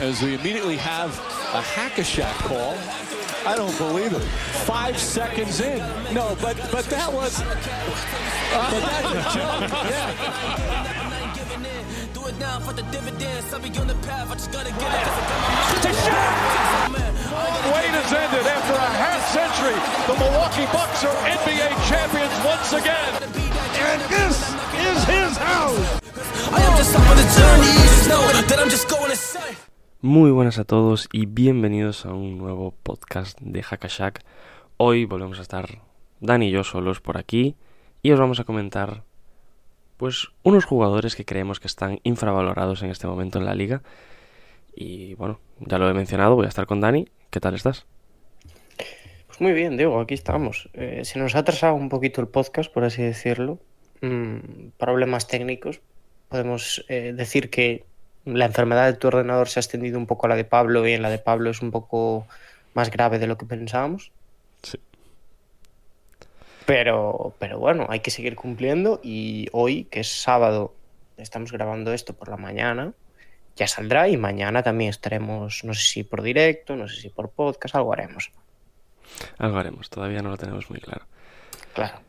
as we immediately have a hack-a-shack call. I don't believe it. Five seconds in. No, but but that was. but that's a joke. Yeah. Do it now for the dividends. I'll be on the path. I just gotta get it. 'cause I got my mind. Man. I ain't gonna Wait has ended after a half century. The Milwaukee Bucks are NBA champions once again. And this is his house. I am just on the journey. Just know that I'm just going insane. Muy buenas a todos y bienvenidos a un nuevo podcast de Hackashack. Hoy volvemos a estar Dani y yo solos por aquí y os vamos a comentar pues unos jugadores que creemos que están infravalorados en este momento en la liga. Y bueno, ya lo he mencionado, voy a estar con Dani. ¿Qué tal estás? Pues muy bien, Diego, aquí estamos. Eh, se nos ha atrasado un poquito el podcast, por así decirlo. Mm, problemas técnicos. Podemos eh, decir que la enfermedad de tu ordenador se ha extendido un poco a la de Pablo y en la de Pablo es un poco más grave de lo que pensábamos. Sí. Pero, pero bueno, hay que seguir cumpliendo y hoy, que es sábado, estamos grabando esto por la mañana, ya saldrá y mañana también estaremos, no sé si por directo, no sé si por podcast, algo haremos. Algo haremos, todavía no lo tenemos muy claro. Claro.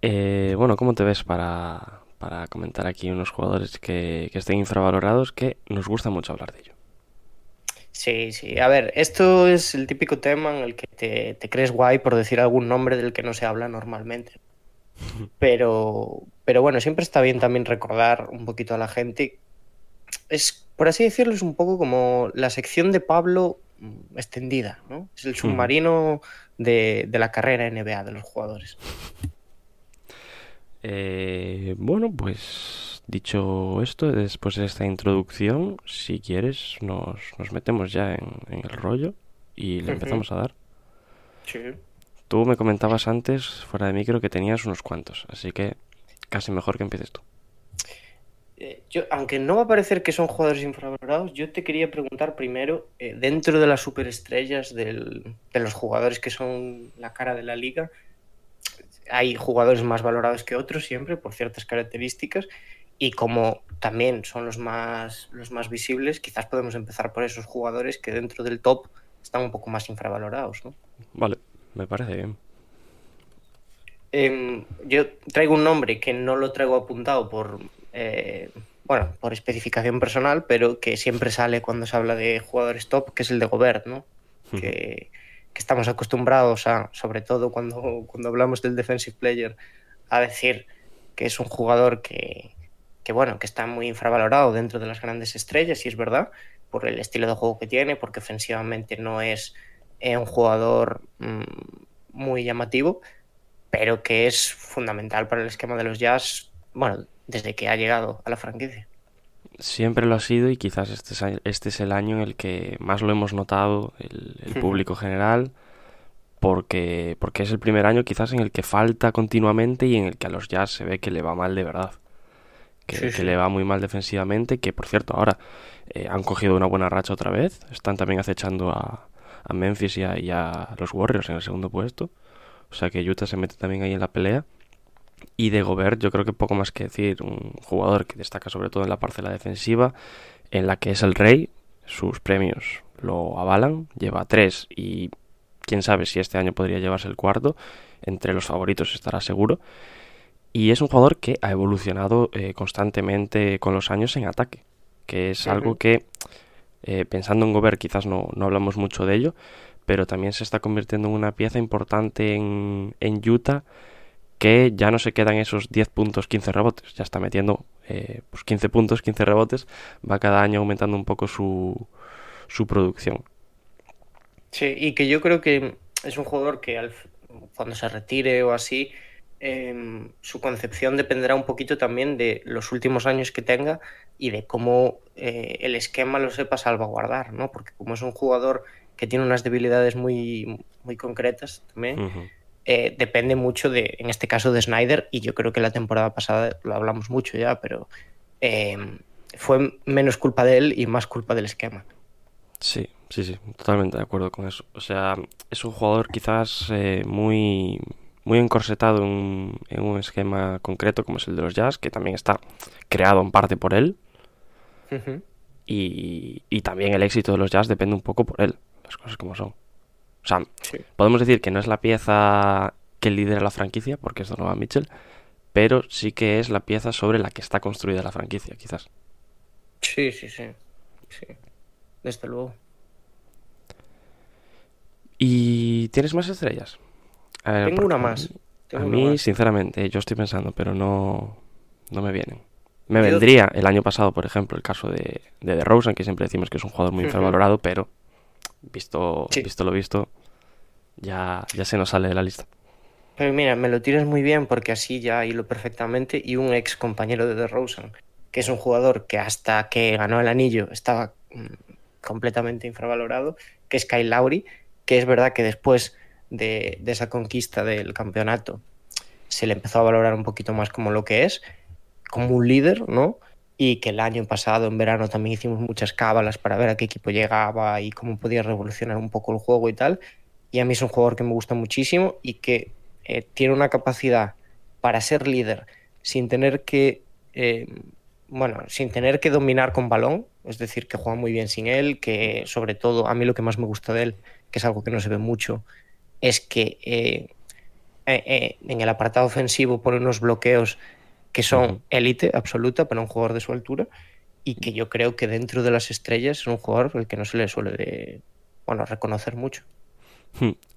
Eh, bueno, ¿cómo te ves para, para comentar aquí unos jugadores que, que estén infravalorados que nos gusta mucho hablar de ello? Sí, sí. A ver, esto es el típico tema en el que te, te crees guay por decir algún nombre del que no se habla normalmente. Pero, pero bueno, siempre está bien también recordar un poquito a la gente. Es, por así decirlo, es un poco como la sección de Pablo mm, extendida, ¿no? Es el submarino de, de la carrera NBA de los jugadores. Eh, bueno, pues dicho esto, después de esta introducción, si quieres, nos, nos metemos ya en, en el rollo y le empezamos a dar. Sí. Tú me comentabas antes, fuera de micro, que tenías unos cuantos, así que casi mejor que empieces tú. Eh, Yo, aunque no va a parecer que son jugadores infravalorados, yo te quería preguntar primero, eh, dentro de las superestrellas del- de los jugadores que son la cara de la liga, hay jugadores más valorados que otros siempre por ciertas características y como también son los más, los más visibles, quizás podemos empezar por esos jugadores que dentro del top están un poco más infravalorados, ¿no? Vale, me parece bien. Em, yo traigo un nombre que no lo traigo apuntado por, eh, bueno, por especificación personal, pero que siempre sale cuando se habla de jugadores top, que es el de Gobert, ¿no? Que, que estamos acostumbrados a, sobre todo cuando, cuando hablamos del defensive player, a decir que es un jugador que, que, bueno, que está muy infravalorado dentro de las grandes estrellas, y es verdad, por el estilo de juego que tiene, porque ofensivamente no es eh, un jugador mm, muy llamativo, pero que es fundamental para el esquema de los Jazz, bueno, desde que ha llegado a la franquicia. Siempre lo ha sido y quizás este es, este es el año en el que más lo hemos notado el, el Ujú. público general, porque, porque es el primer año quizás en el que falta continuamente y en el que a los Jazz se ve que le va mal de verdad. Que, Sí, que sí. le va muy mal defensivamente, que por cierto ahora eh, han cogido una buena racha otra vez, están también acechando a, a Memphis y a, y a los Warriors en el segundo puesto, o sea que Utah se mete también ahí en la pelea. Y de Gobert, yo creo que poco más que decir. Un jugador que destaca sobre todo en la parcela defensiva, en la que es el rey. Sus premios lo avalan. Lleva tres y quién sabe si este año podría llevarse el cuarto. Entre los favoritos estará seguro. Y es un jugador que ha evolucionado eh, constantemente con los años en ataque. Que es algo que, eh, pensando en Gobert, quizás no, no hablamos mucho de ello. Pero también se está convirtiendo en una pieza importante en, en Utah que ya no se quedan esos 10 puntos, 15 rebotes, ya está metiendo eh, pues 15 puntos, 15 rebotes, va cada año aumentando un poco su, su producción. Sí, y que yo creo que es un jugador que al, cuando se retire o así, em, su concepción dependerá un poquito también de los últimos años que tenga y de cómo eh, el esquema lo sepa salvaguardar, ¿no? Porque como es un jugador que tiene unas debilidades muy, muy concretas también. Eh, depende mucho de, en este caso, de Snyder, y yo creo que la temporada pasada lo hablamos mucho ya, pero eh, fue menos culpa de él y más culpa del esquema. Sí, sí, sí, totalmente de acuerdo con eso. O sea, es un jugador quizás eh, muy, muy encorsetado en, un- en un esquema concreto como es el de los Jazz, que también está creado en parte por él. Y también el éxito de los Jazz depende un poco por él, las cosas como son. O sea, Sí. podemos decir que no es la pieza que lidera la franquicia, porque es Donovan Mitchell, pero sí que es la pieza sobre la que está construida la franquicia, quizás. Sí, sí, sí. Sí. Desde luego. ¿Y tienes más estrellas? A ver, Tengo una más. Tengo a mí, más. sinceramente, yo estoy pensando, pero no, no me vienen. Me vendría el año pasado, por ejemplo, el caso de, de DeRozan, que siempre decimos que es un jugador muy infravalorado, pero visto, Sí. visto lo visto, ya, ya se nos sale de la lista. Pero mira, me lo tiras muy bien porque así ya hilo perfectamente. Y un ex compañero de DeRozan, que es un jugador que hasta que ganó el anillo estaba mm, completamente infravalorado, que es Kyle Lowry, que es verdad que después de, de esa conquista del campeonato se le empezó a valorar un poquito más como lo que es, como un líder, ¿no? Y que el año pasado, en verano, también hicimos muchas cábalas para ver a qué equipo llegaba y cómo podía revolucionar un poco el juego y tal. Y a mí es un jugador que me gusta muchísimo y que eh, tiene una capacidad para ser líder sin tener que, eh, bueno, sin tener que dominar con balón, es decir, que juega muy bien sin él, que sobre todo a mí lo que más me gusta de él, que es algo que no se ve mucho, es que eh, en el apartado ofensivo pone unos bloqueos que son élite absoluta para un jugador de su altura y que yo creo que dentro de las estrellas es un jugador el que no se le suele de- bueno, reconocer mucho.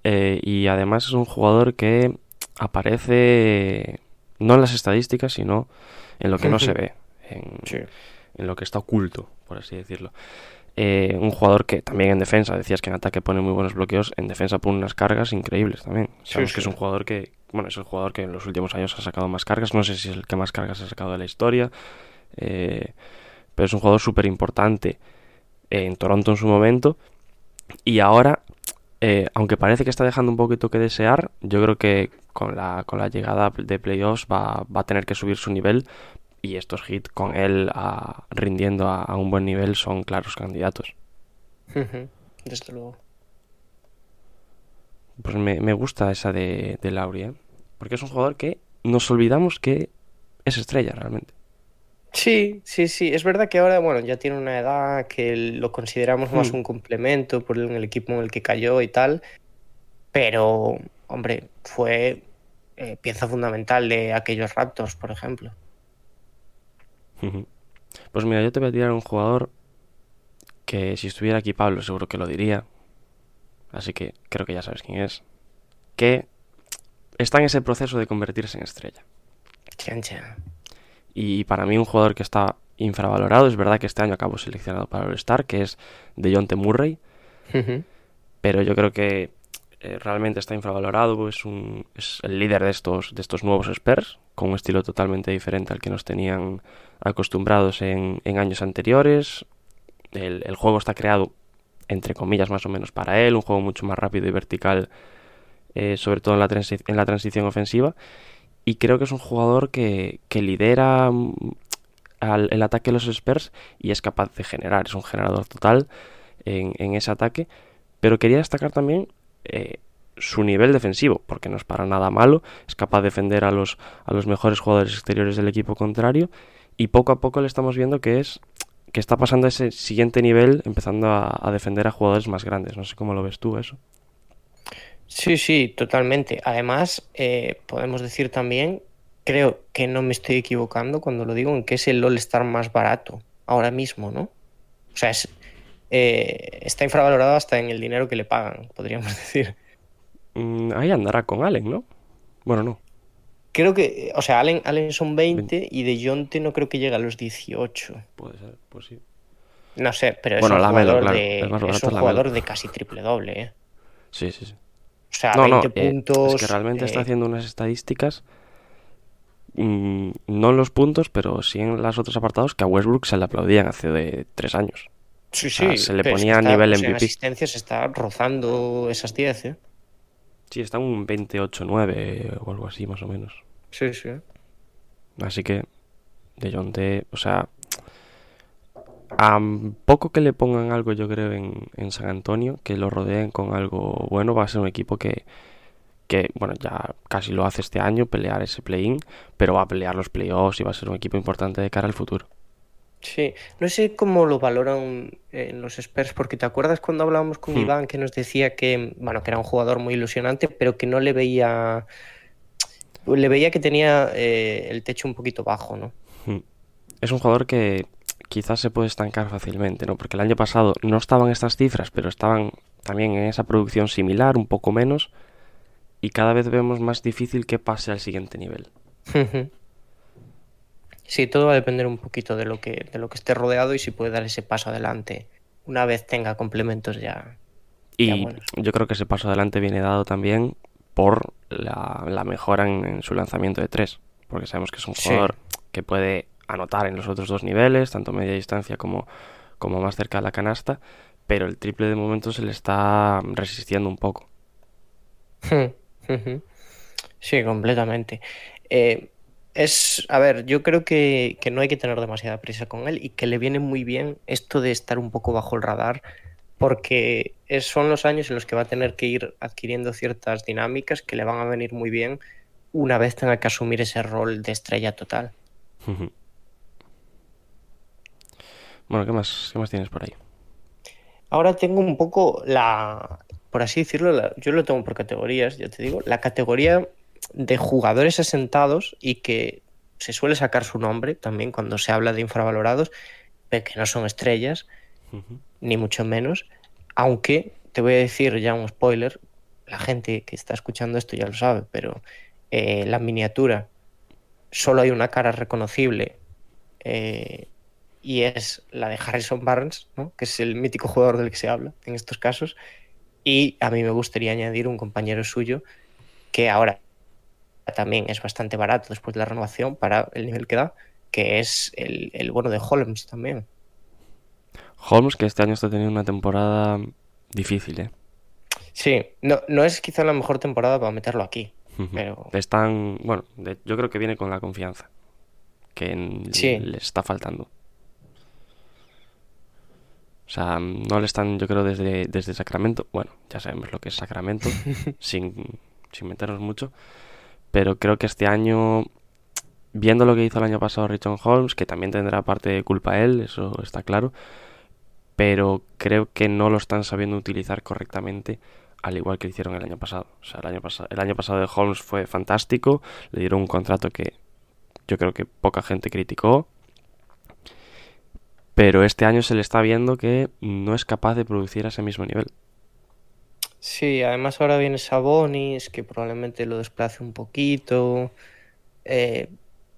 Eh, y además es un jugador que aparece no en las estadísticas, sino en lo que no se ve, en, en lo que está oculto, por así decirlo. Eh, un jugador que también en defensa, decías que en ataque pone muy buenos bloqueos, en defensa pone unas cargas increíbles también. Sabemos que es un jugador que, bueno, es el jugador que en los últimos años ha sacado más cargas, no sé si es el que más cargas ha sacado de la historia, eh, pero es un jugador súper importante en Toronto en su momento y ahora, eh, aunque parece que está dejando un poquito que desear, yo creo que con la, con la llegada de playoffs va, va a tener que subir su nivel y estos hits con él a- rindiendo a, a un buen nivel son claros candidatos. Desde luego. Pues me, me gusta esa de, de Lauri, ¿eh? Porque es un jugador que nos olvidamos que es estrella realmente. Sí, sí, sí. Es verdad que ahora, bueno, ya tiene una edad que lo consideramos más Hmm. un complemento por el, el equipo en el que cayó y tal. Pero, hombre, fue eh, pieza fundamental de aquellos Raptors, por ejemplo. Pues mira, yo te voy a tirar un jugador que si estuviera aquí Pablo seguro que lo diría. Así que creo que ya sabes quién es. Que está en ese proceso de convertirse en estrella. Chan, chan. Y para mí un jugador que está infravalorado, es verdad que este año acabó seleccionado para el Star, que es de Murray, Ujú. pero yo creo que eh, realmente está infravalorado, es, un, es el líder de estos, de estos nuevos Spurs, con un estilo totalmente diferente al que nos tenían acostumbrados en, en años anteriores. El, el juego está creado, entre comillas, más o menos para él, un juego mucho más rápido y vertical, eh, sobre todo en la, transición ofensiva. Y creo que es un jugador que, lidera mm, el ataque de los Spurs y es capaz de generar, es un generador total en, ese ataque. Pero quería destacar también eh, su nivel defensivo, porque no es para nada malo, es capaz de defender a los, a los mejores jugadores exteriores del equipo contrario y poco a poco le estamos viendo que es que está pasando a ese siguiente nivel, empezando a, a defender a jugadores más grandes. No sé cómo lo ves tú eso. Sí, sí, totalmente. Además, eh, podemos decir también, creo que no me estoy equivocando cuando lo digo, en que es el All-Star más barato ahora mismo, ¿no? O sea, es, eh, está infravalorado hasta en el dinero que le pagan, podríamos decir. Mm, ahí andará con Allen, ¿no? Bueno, no. Creo que, o sea, Allen, Allen son 20 y De Jonte no creo que llegue a los 18. Puede ser, pues sí. No sé, pero es Bueno, un jugador, claro, de, es un es Lamelo. jugador de casi triple doble, ¿eh? Sí, sí, sí. O sea, No, no, 20 eh, puntos. es que realmente está eh, haciendo unas estadísticas, mm, no en los puntos, pero sí en los otros apartados, que a Westbrook se le aplaudían hace de tres años. Sí, sea, sí, se le ponía a está- nivel o sea, en MVP. asistencias está rozando esas 10, ¿eh? Sí, está un 28-9 o algo así, más o menos. Sí, sí. Así que, de Jonte, o sea, a poco que le pongan algo, yo creo, en, en San Antonio, que lo rodeen con algo bueno, va a ser un equipo que, que, bueno, ya casi lo hace este año, pelear ese play-in, pero va a pelear los playoffs y va a ser un equipo importante de cara al futuro. Sí, no sé cómo lo valoran en los Spurs, porque te acuerdas cuando hablábamos con Hmm. Iván que nos decía que, bueno, que era un jugador muy ilusionante, pero que no le veía, le veía que tenía eh, el techo un poquito bajo, ¿no? Mm. Es un jugador que quizás se puede estancar fácilmente, ¿no? Porque el año pasado no estaban estas cifras, pero estaban también en esa producción similar, un poco menos, y cada vez vemos más difícil que pase al siguiente nivel. Sí, todo va a depender un poquito de lo que, de lo que esté rodeado y si puede dar ese paso adelante una vez tenga complementos ya. Ya, Y bueno. yo creo que ese paso adelante viene dado también por la, la mejora en, en su lanzamiento de tres, porque sabemos que es un Sí. jugador que puede anotar en los otros dos niveles, tanto media distancia como, como más cerca de la canasta, pero el triple de momento se le está resistiendo un poco. Sí, completamente. Eh, es, a ver, yo creo que, que no hay que tener demasiada prisa con él y que le viene muy bien esto de estar un poco bajo el radar, porque es- son los años en los que va a tener que ir adquiriendo ciertas dinámicas que le van a venir muy bien una vez tenga que asumir ese rol de estrella total. Bueno, ¿qué más, qué más tienes por ahí? Ahora tengo un poco la, por así decirlo, la- yo lo tengo por categorías, ya te digo, la categoría de jugadores asentados y que se suele sacar su nombre también cuando se habla de infravalorados, pero que no son estrellas, ni mucho menos, aunque te voy a decir ya un spoiler, la gente que está escuchando esto ya lo sabe, pero eh, la miniatura solo hay una cara reconocible eh, y es la de Harrison Barnes, ¿no? que es el mítico jugador del que se habla en estos casos. Y a mí me gustaría añadir un compañero suyo que ahora también es bastante barato después de la renovación para el nivel que da, que es el, el bueno de Holmes también. Holmes, que este año está teniendo una temporada difícil, ¿eh? Sí, no, no es quizá la mejor temporada para meterlo aquí, pero Están, bueno, de- yo creo que viene con la confianza que en- Sí. le está faltando. O sea, no le están, yo creo, desde, desde Sacramento. Bueno, ya sabemos lo que es Sacramento, sin, sin meternos mucho. Pero creo que este año, viendo lo que hizo el año pasado Richard Holmes, que también tendrá parte de culpa él, eso está claro. Pero creo que no lo están sabiendo utilizar correctamente, al igual que hicieron el año pasado. O sea, el año, pasado el año pasado de Holmes fue fantástico, le dieron un contrato que yo creo que poca gente criticó. Pero este año se le está viendo que no es capaz de producir a ese mismo nivel. sí, además ahora viene Sabonis, que probablemente lo desplace un poquito. Eh,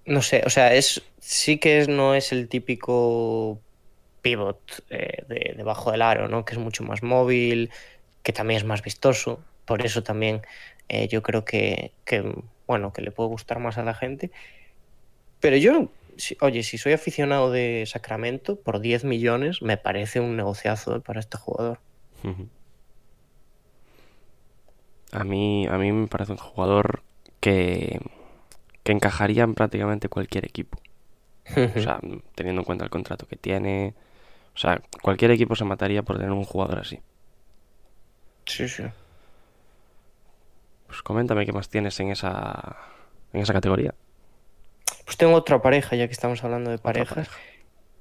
no sé, o sea, es sí que es- no es el típico pivot eh, de, debajo del aro, ¿no? Que es mucho más móvil, que también es más vistoso. Por eso también eh, yo creo que, que, bueno, que le puede gustar más a la gente. Pero yo, si- oye, si soy aficionado de Sacramento, por 10 millones me parece un negociazo eh, para este jugador. A mí, a mí me parece un jugador que, que encajaría en prácticamente cualquier equipo. O sea, teniendo en cuenta el contrato que tiene. O sea, cualquier equipo se mataría por tener un jugador así. Sí, sí. Pues coméntame qué más tienes en esa, en esa categoría. Pues tengo otra pareja, ya que estamos hablando de parejas, pareja.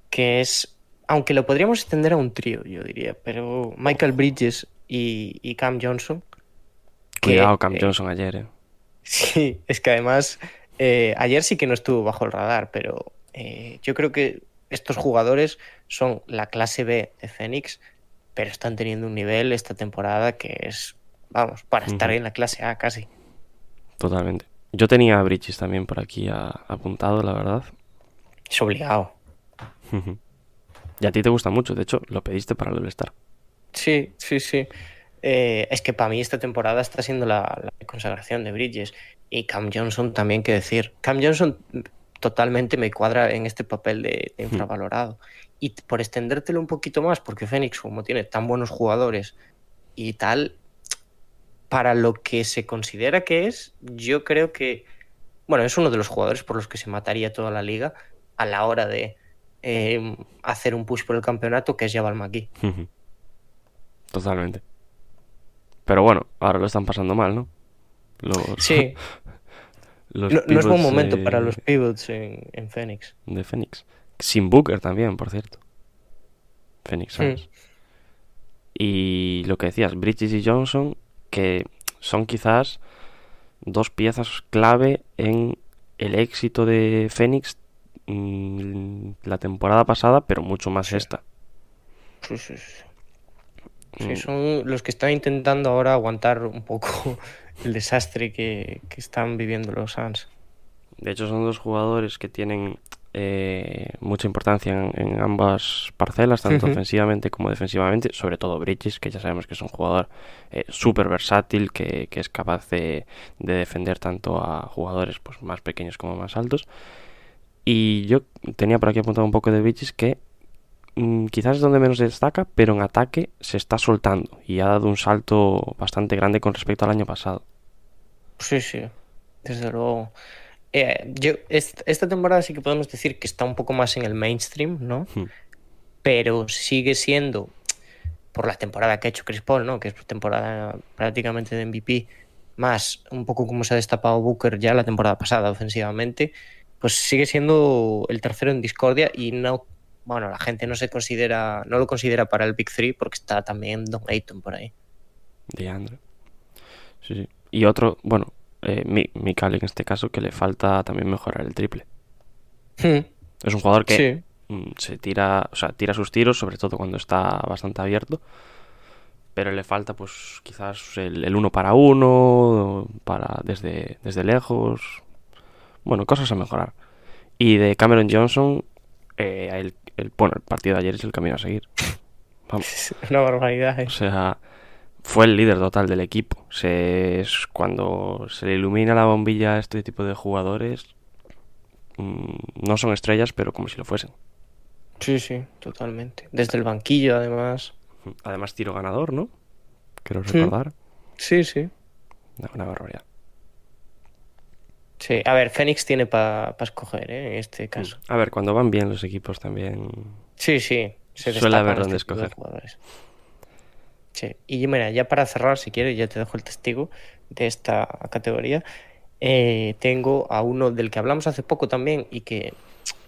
que es, aunque lo podríamos extender a un trío, yo diría, pero Michael Bridges y, y Cam Johnson. que, Cuidado, Cam eh, Johnson ayer, eh. Sí, es que además eh, ayer sí que no estuvo bajo el radar, pero eh, yo creo que estos jugadores son la clase B de Phoenix, pero están teniendo un nivel esta temporada que es, vamos, para estar en la clase A casi. Totalmente. Yo tenía a Bridges también por aquí a- apuntado, la verdad. Es obligado. Y a ti te gusta mucho, de hecho, lo pediste para el All-Star. Sí, sí, sí. Eh, es que para mí esta temporada está siendo la, la consagración de Bridges. Y Cam Johnson también, que decir. Cam Johnson totalmente me cuadra en este papel de, de infravalorado. Y por extendértelo un poquito más, porque Phoenix, como tiene tan buenos jugadores y tal, para lo que se considera que es, yo creo que, bueno, es uno de los jugadores por los que se mataría toda la liga a la hora de eh, hacer un push por el campeonato, que es Jabal McGee. Ujú. Totalmente. Pero bueno, ahora lo están pasando mal, ¿no? Los, Sí, los no, no es buen momento para los pivots en, en Phoenix. de Phoenix. Sin Booker también, por cierto. Phoenix. Suns. Y lo que decías, Bridges y Johnson, que son quizás dos piezas clave en el éxito de Phoenix mm, la temporada pasada, pero mucho más esta. Sí, sí, sí. Sí, Mm. son los que están intentando ahora aguantar un poco el desastre que, que están viviendo los Suns. De hecho, son dos jugadores que tienen eh, mucha importancia en, en ambas parcelas, tanto ofensivamente como defensivamente, sobre todo Bridges, que ya sabemos que es un jugador eh, súper versátil, que, que es capaz de, de defender tanto a jugadores pues, más pequeños como más altos. Y yo tenía por aquí apuntado un poco de Bridges que mm, quizás es donde menos destaca, pero en ataque se está soltando y ha dado un salto bastante grande con respecto al año pasado. Sí, sí, desde luego. Eh, yo, est- esta temporada sí que podemos decir que está un poco más en el mainstream, ¿no? Hmm. Pero sigue siendo, por la temporada que ha hecho Chris Paul, ¿no? Que es temporada prácticamente de MVP, más un poco como se ha destapado Booker ya la temporada pasada ofensivamente, pues sigue siendo el tercero en discordia y no, bueno, la gente no se considera, no lo considera para el Big Three porque está también Don Ayton por ahí. De Andre. Sí, sí. Y otro, bueno, eh, Mikal en este caso, que le falta también mejorar el triple. Hmm, Es un jugador que Sí. mm, se tira, o sea, tira sus tiros, sobre todo cuando está bastante abierto. Pero le falta, pues, quizás el, el uno para uno, para desde, desde lejos. Bueno, cosas a mejorar. Y de Cameron Johnson, eh, el, el, bueno, el partido de ayer es el camino a seguir. Vamos. Una barbaridad, ¿eh? O sea, fue el líder total del equipo. Se, es cuando se le ilumina la bombilla a este tipo de jugadores, mm, no son estrellas, pero como si lo fuesen. Sí, sí, totalmente. Desde el banquillo, además. Además, tiro ganador, ¿no? Quiero Sí. recordar. Sí, sí. Una, una barbaridad. Sí, a ver, Fénix tiene para escoger, ¿eh? En este caso. A ver, cuando van bien los equipos también. Sí, sí. Se Suele haber este dónde de escoger. Sí. Y mira, ya para cerrar, si quieres, ya te dejo el testigo de esta categoría. Eh, tengo a uno del que hablamos hace poco también y que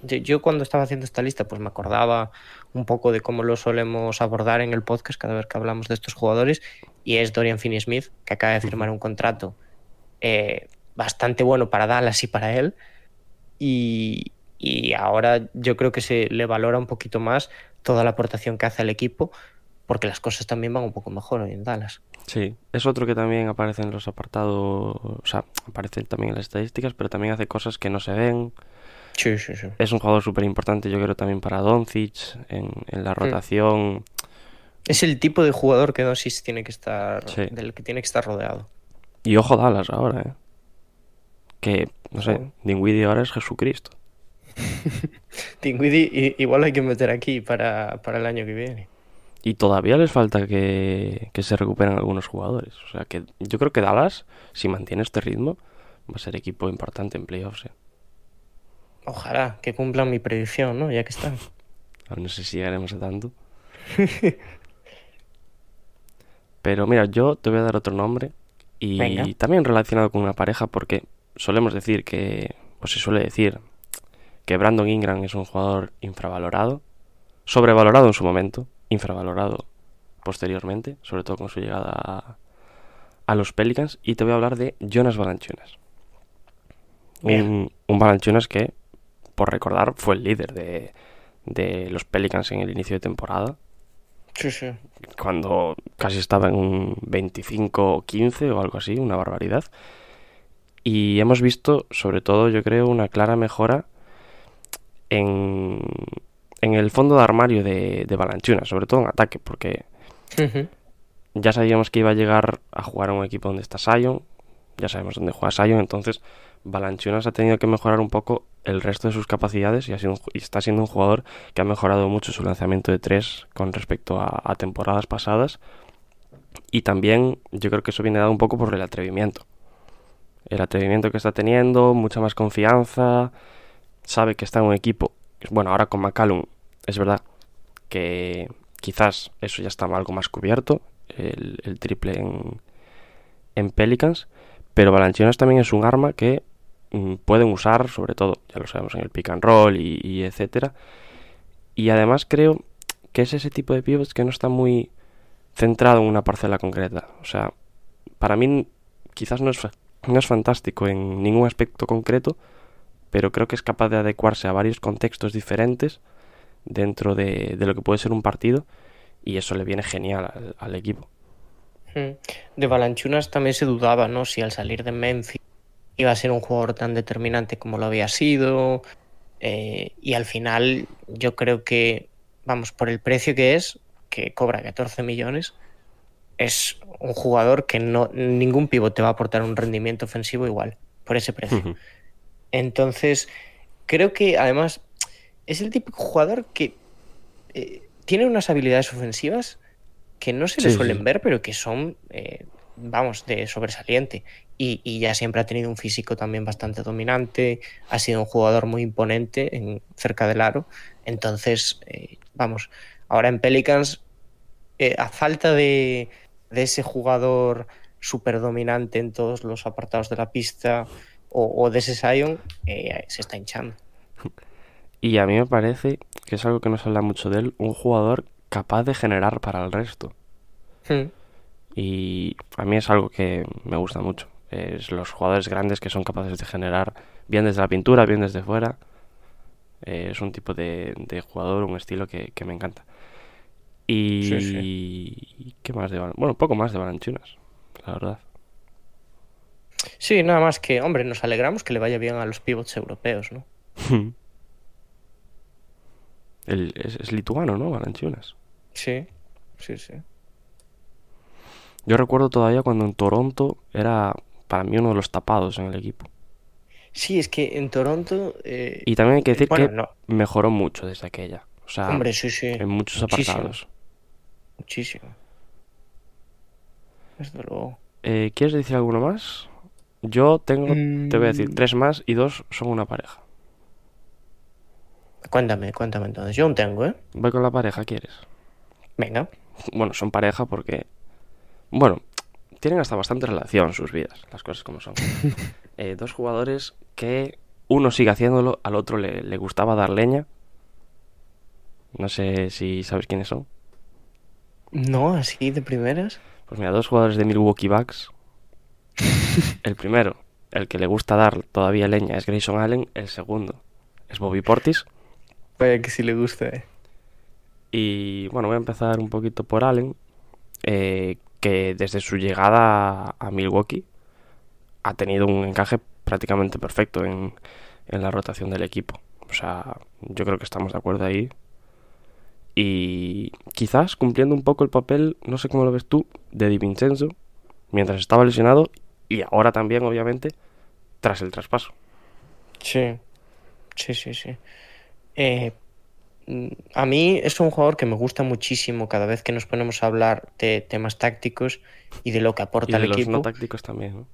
yo, yo cuando estaba haciendo esta lista pues me acordaba un poco de cómo lo solemos abordar en el podcast cada vez que hablamos de estos jugadores y es Dorian Finney-Smith que acaba de firmar un contrato eh, bastante bueno para Dallas y para él y, y ahora yo creo que se le valora un poquito más toda la aportación que hace al equipo porque las cosas también van un poco mejor hoy en Dallas. Sí, es otro que también aparece en los apartados. O sea, aparece también en las estadísticas, pero también hace cosas que no se ven. Sí, sí, sí. Es un jugador súper importante, yo creo, también para Doncic en, en la rotación. Es el tipo de jugador que Doncic tiene que estar, del que tiene que estar rodeado. Y ojo Dallas ahora, ¿eh? Que, no sé. Dinwiddie ahora es Jesucristo. Dinwiddie igual hay que meter aquí para, para el año que viene. Y todavía les falta que, que se recuperen algunos jugadores. O sea que yo creo que Dallas, si mantiene este ritmo, va a ser equipo importante en playoffs. ¿eh? Ojalá que cumplan mi predicción, ¿no? Ya que están. No sé si llegaremos a tanto. Pero mira, yo te voy a dar otro nombre. Y Venga. también relacionado con una pareja, porque solemos decir que, o se suele decir, que Brandon Ingram es un jugador infravalorado, sobrevalorado en su momento, infravalorado posteriormente, sobre todo con su llegada a, a los Pelicans. Y te voy a hablar de Jonas Valanciunas. Bien. Un, un Valanciunas que, por recordar, fue el líder de, de los Pelicans en el inicio de temporada, Sí, sí. cuando casi estaba en un 25 o 15 o algo así, una barbaridad. Y hemos visto, sobre todo, yo creo, una clara mejora en, en el fondo de armario de, de Valanciunas, sobre todo en ataque, porque ya sabíamos que iba a llegar a jugar a un equipo donde está Sion, ya sabemos dónde juega Sion, entonces Valanciunas ha tenido que mejorar un poco el resto de sus capacidades y, ha sido un ju- y está siendo un jugador que ha mejorado mucho su lanzamiento de tres con respecto a, a temporadas pasadas y también yo creo que eso viene dado un poco por el atrevimiento. El atrevimiento que está teniendo, mucha más confianza, sabe que está en un equipo, bueno, ahora con McCallum es verdad que quizás eso ya está algo más cubierto, el, triple en, en Pelicans, pero Valanciunas también es un arma que mm, pueden usar, sobre todo, ya lo sabemos, en el pick and roll y, y etcétera. Y además creo que es ese tipo de pivots que no está muy centrado en una parcela concreta. O sea, para mí quizás no es, no es fantástico en ningún aspecto concreto, pero creo que es capaz de adecuarse a varios contextos diferentes dentro de, de lo que puede ser un partido y eso le viene genial al, al equipo. Hmm. De Balanchunas también se dudaba, ¿no? Si al salir de Memphis iba a ser un jugador tan determinante como lo había sido. Eh, y al final yo creo que, vamos, por el precio que es, que cobra 14 millones, es un jugador que no ningún pivote va a aportar un rendimiento ofensivo igual, por ese precio. Entonces, creo que además es el típico jugador que eh, tiene unas habilidades ofensivas que no se le Sí, suelen sí. ver, pero que son, eh, vamos, de sobresaliente. Y, y ya siempre ha tenido un físico también bastante dominante, ha sido un jugador muy imponente en, cerca del aro. Entonces, eh, vamos, ahora en Pelicans, eh, a falta de, de ese jugador súper dominante en todos los apartados de la pista o, o de ese Zion, eh, se está hinchando. Y a mí me parece que es algo que no se habla mucho de él, un jugador capaz de generar para el resto. Hmm. Y a mí es algo que me gusta mucho. Es los jugadores grandes que son capaces de generar bien desde la pintura, bien desde fuera. Eh, es un tipo de, de jugador, un estilo que, que me encanta. Y Sí, ¿qué más de Bueno, poco más de Balanchunas, la verdad. Sí, nada más que, hombre, nos alegramos que le vaya bien a los pivots europeos, ¿no? El- es, es lituano, ¿no? Balanchunas. Sí, sí, sí. Yo recuerdo todavía cuando en Toronto era para mí uno de los tapados en el equipo. Sí, es que en Toronto. eh, Y también hay que decir bueno, que no, mejoró mucho desde aquella. O sea, hombre, sí, sí. en muchos muchísimo, apartados. Muchísimo. Desde luego. Eh, ¿Quieres decir alguno más? Yo tengo, te voy a decir, Mm. tres más y dos son una pareja. Cuéntame, cuéntame entonces. Yo aún tengo, ¿eh? Voy con la pareja, ¿quieres? Venga. Bueno, son pareja porque, bueno, tienen hasta bastante relación sus vidas, las cosas como son. Eh, dos jugadores que uno sigue haciéndolo, al otro le, le gustaba dar leña. No sé si sabes quiénes son. No, así de primeras. Pues mira, dos jugadores de Milwaukee Bucks. El primero, el que le gusta dar todavía leña, es Grayson Allen. El segundo es Bobby Portis. Vaya que sí le gusta, ¿eh? Y bueno, voy a empezar un poquito por Allen, eh, que desde su llegada a Milwaukee ha tenido un encaje prácticamente perfecto en, en la rotación del equipo. O sea, yo creo que estamos de acuerdo ahí. Y quizás cumpliendo un poco el papel, no sé cómo lo ves tú, de Di Vincenzo, mientras estaba lesionado y ahora también, obviamente, tras el traspaso. Sí, sí, sí, sí. Eh, mm, a mí es un jugador que me gusta muchísimo cada vez que nos ponemos a hablar de temas tácticos y de lo que Y aporta de los equipo. no tácticos también, ¿no?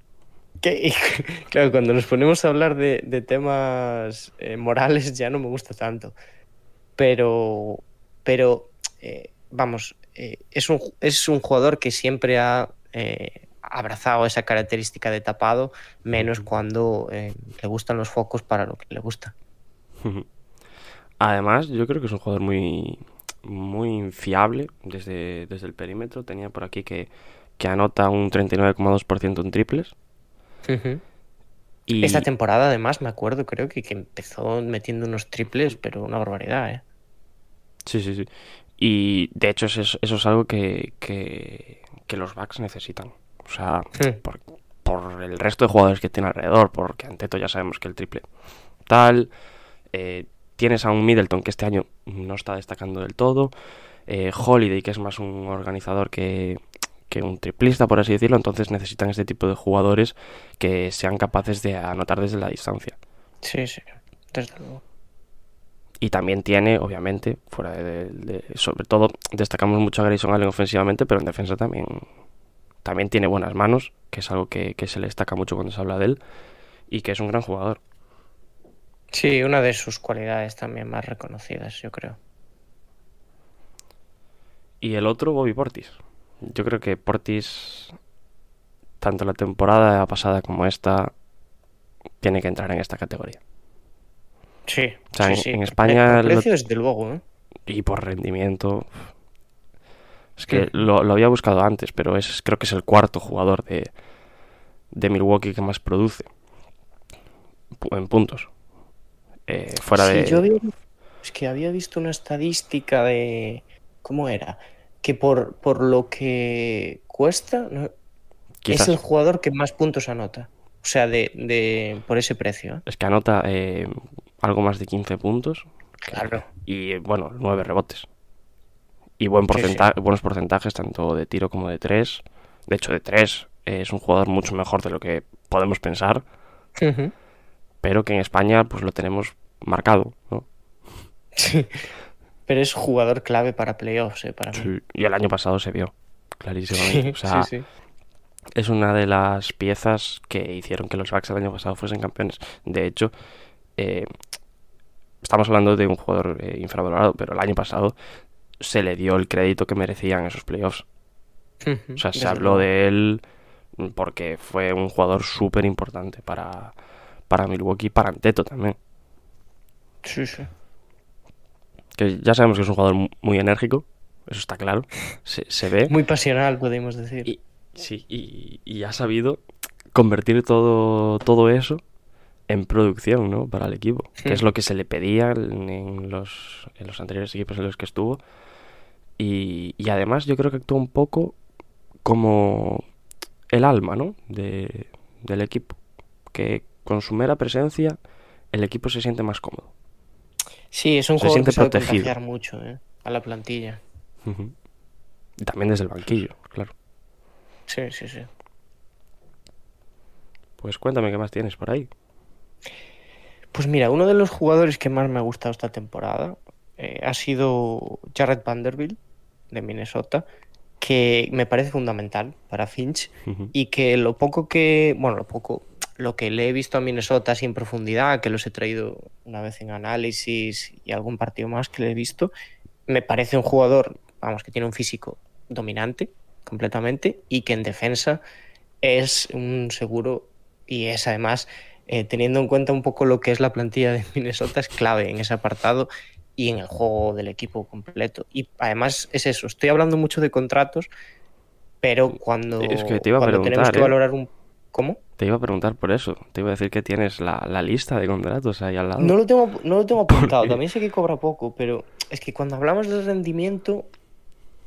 Que- y, claro, cuando nos ponemos a hablar de, de temas eh, morales ya no me gusta tanto. Pero, pero eh, vamos, eh, es, un, es un jugador que siempre ha abrazado esa característica de tapado, menos cuando eh, le gustan los focos para lo que le gusta. Además, yo creo que es un jugador muy, muy fiable desde, desde el perímetro. Tenía por aquí que, que anota un 39,2% en triples. Y Esta temporada, además, me acuerdo, creo que, que empezó metiendo unos triples, pero una barbaridad, ¿eh? sí, sí, sí. Y de hecho, eso es, eso es algo que, que, que los Bucks necesitan. O sea, por, por el resto de jugadores que tiene alrededor, porque Anteto ya sabemos que el triple tal. eh, tienes a un Middleton que este año no está destacando del todo. eh, Holiday, que es más un organizador que, que un triplista, por así decirlo. Entonces necesitan este tipo de jugadores que sean capaces de anotar desde la distancia. Sí, sí, desde luego. Y también tiene, obviamente, fuera de, de- sobre todo, destacamos mucho a Grayson Allen ofensivamente, pero en defensa también, también tiene buenas manos, que es algo que, que se le destaca mucho cuando se habla de él, y que es un gran jugador. Sí, una de sus cualidades también más reconocidas, yo creo. Y el otro, Bobby Portis. Yo creo que Portis, tanto la temporada pasada como esta, tiene que entrar en esta categoría. Sí, O sea, sí, en- sí. en Por- España por lo- precio, desde luego, ¿eh? Y por rendimiento. Es que lo, lo había buscado antes, pero es, creo que es el cuarto jugador de, de Milwaukee que más produce en puntos. Eh, fuera Sí, de. yo había- es que había visto una estadística de. ¿Cómo era? Que por, por lo que cuesta, es el jugador que más puntos anota. O sea, de, de por ese precio. ¿eh? Es que anota eh, algo más de 15 puntos. Claro. Y bueno, 9 rebotes. Y buen Sí, sí. porcenta- buenos porcentajes tanto de tiro como de 3. De hecho, de 3 es un jugador mucho mejor de lo que podemos pensar. Pero que en España pues lo tenemos marcado, ¿no? Sí. Pero es jugador clave para playoffs, ¿eh? Para mí. Sí, Y el año pasado se vio, clarísimamente. Sí, o sea, es una de las piezas que hicieron que los Bucks el año pasado fuesen campeones. De hecho, eh, estamos hablando de un jugador eh, infravalorado, pero el año pasado se le dio el crédito que merecían esos playoffs. O sea, se habló de él porque fue un jugador súper importante para, para Milwaukee, para Anteto también. Sí, sí. Que ya sabemos que es un jugador mu- muy enérgico, eso está claro, se, se ve. Muy pasional, podemos decir. Y, sí, y, y ha sabido convertir todo, todo eso en producción, ¿no? Para el equipo, que es Hmm. lo que se le pedía en los, en los anteriores equipos en los que estuvo. Y, y además yo creo que actúa un poco como el alma, ¿no? De, del equipo. Que con su mera presencia el equipo se siente más cómodo. Sí, es un se jugador siente que sabe protegido. mucho, ¿eh? A la plantilla. Y también desde el banquillo, claro. Sí, sí, sí. Pues cuéntame qué más tienes por ahí. Pues mira, uno de los jugadores que más me ha gustado esta temporada eh, ha sido Jared Vanderbilt de Minnesota, que me parece fundamental para Finch y que lo poco que, bueno, lo poco, lo que le he visto a Minnesota en profundidad, que los he traído una vez en análisis y algún partido más que le he visto, me parece un jugador, vamos, que tiene un físico dominante completamente y que en defensa es un seguro y es además, eh, teniendo en cuenta un poco lo que es la plantilla de Minnesota, es clave en ese apartado y en el juego del equipo completo. Y además es eso, estoy hablando mucho de contratos, pero cuando, Es que te iba a cuando tenemos que ¿eh? valorar un... ¿Cómo? Te iba a preguntar por eso. Te iba a decir que tienes la, la lista de contratos ahí al lado. No lo tengo, no lo tengo apuntado, también sé que cobra poco, pero es que cuando hablamos del rendimiento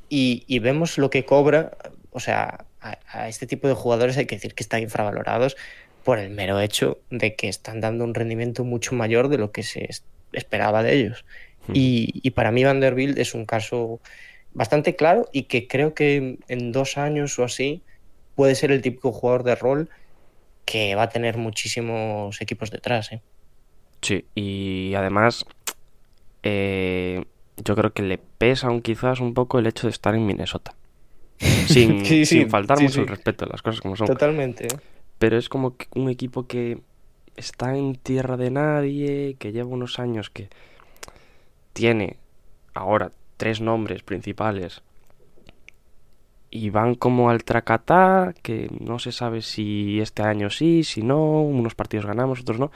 y, y vemos lo que cobra, o sea, a, a este tipo de jugadores hay que decir que están infravalorados por el mero hecho de que están dando un rendimiento mucho mayor de lo que se es- esperaba de ellos. Y, y para mí Vanderbilt es un caso bastante claro y que creo que en dos años o así puede ser el típico jugador de rol que va a tener muchísimos equipos detrás. ¿eh? Sí, y además eh, yo creo que le pesa aún quizás un poco el hecho de estar en Minnesota. Sin, Sí, sí, sin faltar sí, mucho el respeto, las cosas como son. Totalmente. Pero es como un equipo que está en tierra de nadie, que lleva unos años que tiene ahora tres nombres principales y van como al tracatá, que no se sabe si este año sí, si no, unos partidos ganamos, otros no.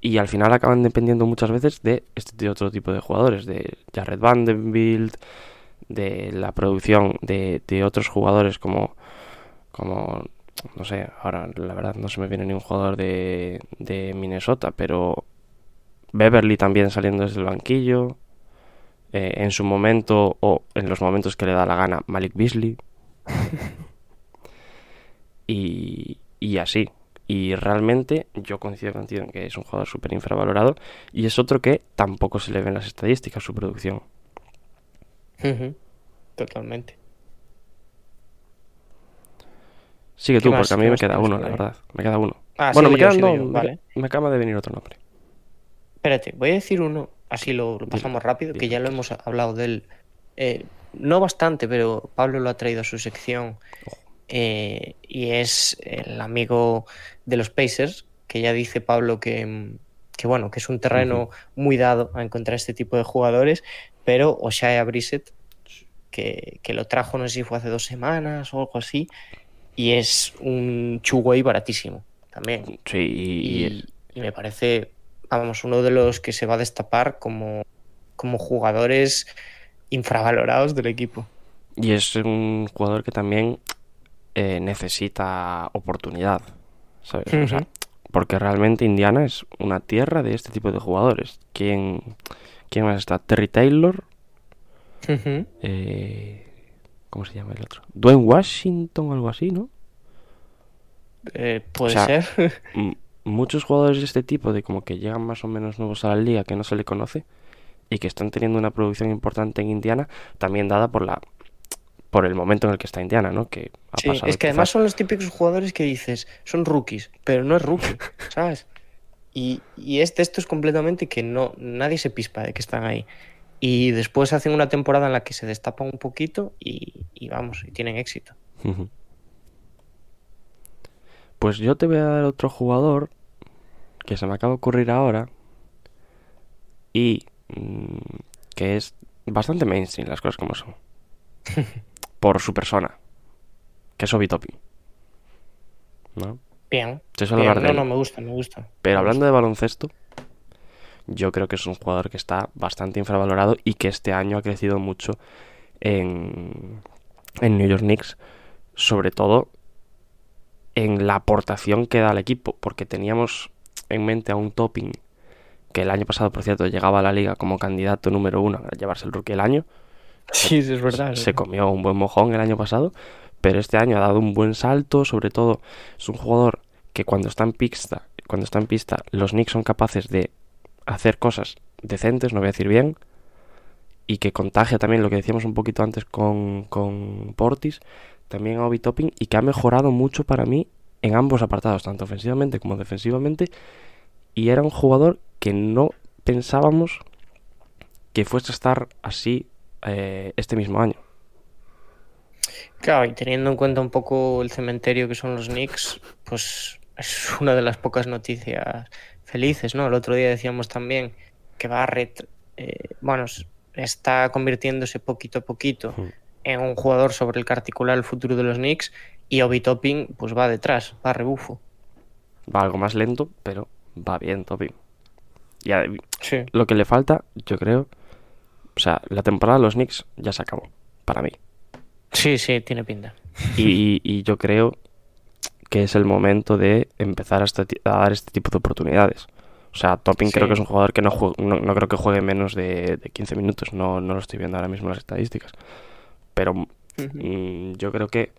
Y al final acaban dependiendo muchas veces de este otro tipo de jugadores, de Jared Vanderbilt, de la producción de, de otros jugadores como, como, no sé, ahora la verdad no se me viene ni un jugador de, de Minnesota, pero Beverly también saliendo desde el banquillo, eh, en su momento o en los momentos que le da la gana Malik Beasley. y, y así. Y realmente yo coincido contigo en que es un jugador súper infravalorado y es otro que tampoco se le ven las estadísticas su producción. Totalmente. Sigue ¿Qué tú, porque a mí ¿Qué me queda uno, la verdad. Me queda uno. Ah, bueno, me quedan dos. yo, me- vale. Me acaba de venir otro nombre. Espérate, voy a decir uno, así lo, lo pasamos rápido, que ya lo hemos hablado de él. eh, no bastante, pero Pablo lo ha traído a su sección. eh, y es el amigo de los Pacers, que ya dice Pablo que, que bueno, que es un terreno muy dado a encontrar este tipo de jugadores, pero Oshaya Brissett, que, que lo trajo, no sé si fue hace dos semanas o algo así, y es un Chugoy baratísimo. también. Sí, y, Y, y me parece, vamos, uno de los que se va a destapar como, como jugadores infravalorados del equipo. y es un jugador que también eh, necesita oportunidad, ¿sabes? O sea, porque realmente Indiana es una tierra de este tipo de jugadores. ¿Quién, quién más está? Terry Taylor, eh, ¿cómo se llama el otro? Dwayne Washington o algo así, ¿no? Eh, puede O sea, ser. Muchos jugadores de este tipo, de como que llegan más o menos nuevos a la liga, que no se le conoce, y que están teniendo una producción importante en Indiana, también dada por la por el momento en el que está Indiana, ¿no? Que ha Sí, pasado es que además son los típicos jugadores que dices, son rookies, pero no es rookie, ¿sabes? Y, y es de estos completamente que no, nadie se pispa de que están ahí. Y después hacen una temporada en la que se destapan un poquito y, y vamos, y tienen éxito. Pues yo te voy a dar otro jugador que se me acaba de ocurrir ahora y mm, que es bastante mainstream, las cosas como son. Por su persona, que es Obi Toppin. ¿No? Bien. Se suele bien. hablar de No, él. no, me gusta, me gusta. Pero Me hablando de baloncesto, yo creo que es un jugador que está bastante infravalorado y que este año ha crecido mucho en, en New York Knicks, sobre todo en la aportación que da al equipo, porque teníamos en mente a un topping que el año pasado, por cierto, llegaba a la liga como candidato número uno a llevarse el rookie del año. Sí, sí, es verdad. Se comió un buen mojón el año pasado, pero este año ha dado un buen salto, sobre todo es un jugador que cuando está en pista, cuando está en pista, los Knicks son capaces de hacer cosas decentes, no voy a decir bien, y que contagia también lo que decíamos un poquito antes con, con Portis, también a Obi Topping, y que ha mejorado mucho para mí en ambos apartados, tanto ofensivamente como defensivamente, y era un jugador que no pensábamos que fuese a estar así eh, este mismo año. Claro, y teniendo en cuenta un poco el cementerio que son los Knicks, pues es una de las pocas noticias felices, ¿no? El otro día decíamos también que Barrett, eh, bueno, está convirtiéndose poquito a poquito Mm. en un jugador sobre el que articular el futuro de los Knicks y Obi Topping pues va detrás, va a rebufo. Va algo más lento, pero va bien, Topping. Y a- Sí. lo que le falta, yo creo, o sea, la temporada de los Knicks ya se acabó, para mí. Sí, sí, tiene pinta. Y, y yo creo que es el momento de empezar a, este a dar este tipo de oportunidades. O sea, Topping creo que es un jugador que no, jue- no, no creo que juegue menos de, de 15 minutos. No, no lo estoy viendo ahora mismo en las estadísticas. Pero mm, yo creo que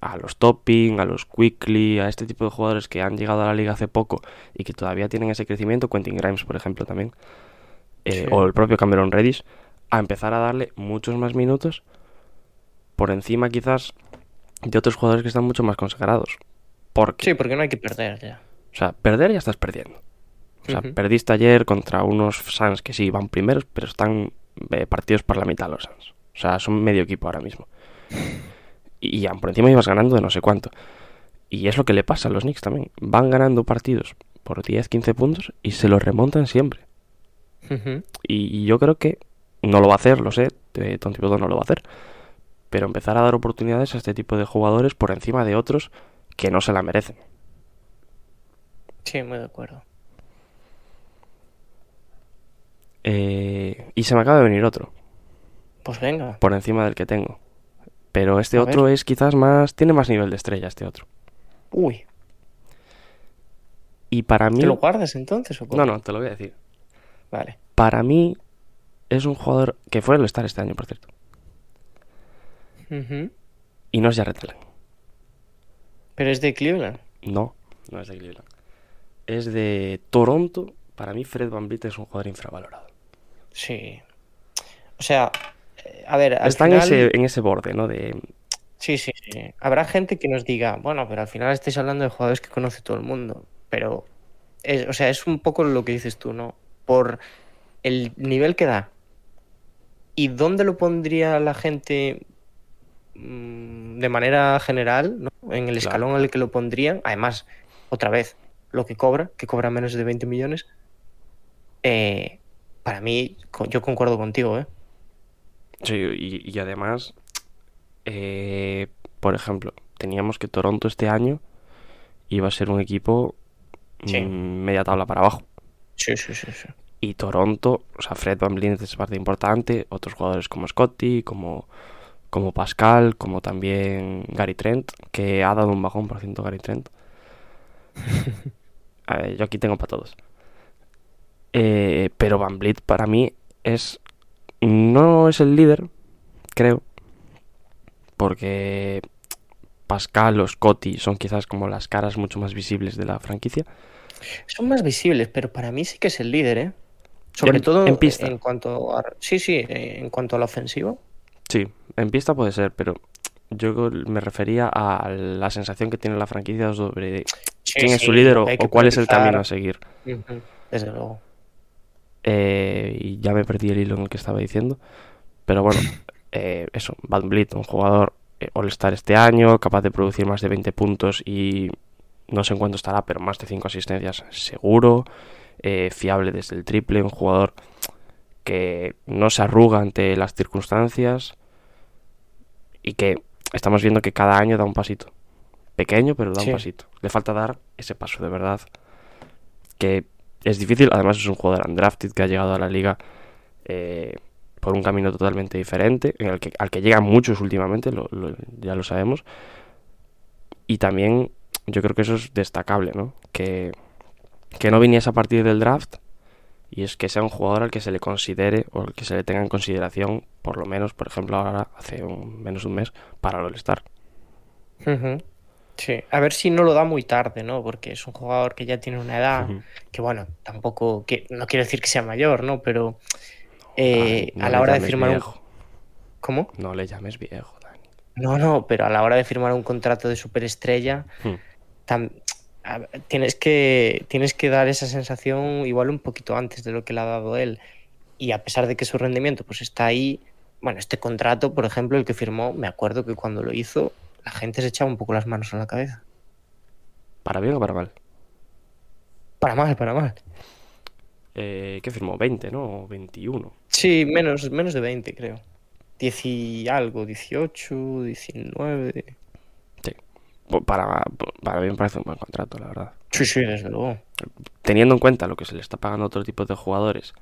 a los Topping, a los Quickly, a este tipo de jugadores que han llegado a la liga hace poco y que todavía tienen ese crecimiento, Quentin Grimes, por ejemplo, también, eh, Sí. o el propio Cameron Reddish, a empezar a darle muchos más minutos por encima quizás de otros jugadores que están mucho más consagrados. Porque, Sí, porque no hay que perder ya. o sea, perder ya estás perdiendo. O sea, perdiste ayer contra unos Suns que sí van primeros, pero están eh, partidos por la mitad los Suns. O sea, son medio equipo ahora mismo. Y por encima ibas ganando de no sé cuánto. Y es lo que le pasa a los Knicks también. Van ganando partidos por 10, 15 puntos y se los remontan siempre. Y, y yo creo que no lo va a hacer, lo sé, eh, no lo va a hacer. Pero empezar a dar oportunidades a este tipo de jugadores por encima de otros que no se la merecen. Sí, muy de acuerdo. Eh, y se me acaba de venir otro, Pues venga. por encima del que tengo. Pero este A otro ver. es quizás más. Tiene más nivel de estrella, este otro. Uy, Y para mí. ¿te lo guardas entonces o cómo? No, no, te lo voy a decir. Vale. Para mí es un jugador que fue el estar este año, por cierto. Y no es Jarrett Allen. Pero es de Cleveland. No, no es de Cleveland. Es de Toronto. Para mí, Fred Van Vliet es un jugador infravalorado. Sí. O sea, a ver, al Está final... en, ese, en ese borde, ¿no? De. Sí, sí, sí. Habrá gente que nos diga, bueno, pero al final estáis hablando de jugadores que conoce todo el mundo. Pero, es, o sea, es un poco lo que dices tú, ¿no? Por el nivel que da. ¿Y dónde lo pondría la gente mm, de manera general, ¿no? En el Claro. escalón en el que lo pondrían. Además, otra vez, lo que cobra, que cobra menos de 20 millones. eh, para mí, yo concuerdo contigo, ¿eh? Sí, y, y además, eh, por ejemplo, teníamos que Toronto este año iba a ser un equipo Sí. mm, media tabla para abajo. Sí, sí, sí, sí. Y Toronto, o sea, Fred Van Vliet es parte importante, otros jugadores como Scotty, como, como Pascal, como también Gary Trent, que ha dado un bajón, por ciento, Gary Trent. A ver, yo aquí tengo para todos. Eh, pero Van Vliet para mí es... No es el líder, creo. Porque Pascal o Scotty son quizás como las caras mucho más visibles de la franquicia. Son más visibles, pero para mí sí que es el líder, ¿eh? Sobre En- todo en pista. en cuanto a... Sí, sí, en cuanto a la ofensiva. Sí, en pista puede ser, pero yo me refería a la sensación que tiene la franquicia sobre Sí, quién es su líder o, cuál es el camino a seguir. Desde luego. Eh, y ya me perdí el hilo en el que estaba diciendo. Pero bueno, eh, eso, Van Vliet, un jugador eh, All-Star este año, capaz de producir más de 20 puntos y no sé en cuánto estará, pero más de 5 asistencias seguro, eh, fiable desde el triple, un jugador que no se arruga ante las circunstancias y que estamos viendo que cada año da un pasito. Pequeño, pero da Sí. un pasito. Le falta dar ese paso de verdad. Que es difícil, además es un jugador undrafted que ha llegado a la liga eh, por un camino totalmente diferente, al que llegan muchos últimamente, ya lo sabemos. Y también yo creo que eso es destacable, ¿no? Que, que no viniese a partir del draft y es que sea un jugador al que se le considere o al que se le tenga en consideración, por lo menos, por ejemplo, ahora, hace menos de un mes, para el All-Star. Ujú. Sí, a ver si no lo da muy tarde, ¿no? Porque es un jugador que ya tiene una edad que, bueno, tampoco, que, no quiero decir que sea mayor, ¿no? Pero eh, Ay, no a la hora de firmar un... ¿Cómo? No le llames viejo, Dani. No, no, pero a la hora de firmar un contrato de superestrella, Hmm. tam- a ver, tienes que, tienes que dar esa sensación igual un poquito antes de lo que le ha dado él. Y a pesar de que su rendimiento pues está ahí, bueno, este contrato, por ejemplo, el que firmó, me acuerdo que cuando lo hizo, la gente se echaba un poco las manos a la cabeza. ¿Para bien o para mal? Para mal, para mal. Eh, ¿Qué firmó? 20, ¿no? O 21. Sí, menos, menos de 20, creo. 10 y algo, 18, 19. Sí. Para, para mí me parece un buen contrato, la verdad. Sí, sí, desde luego. Teniendo en cuenta lo que se le está pagando a otro tipo de jugadores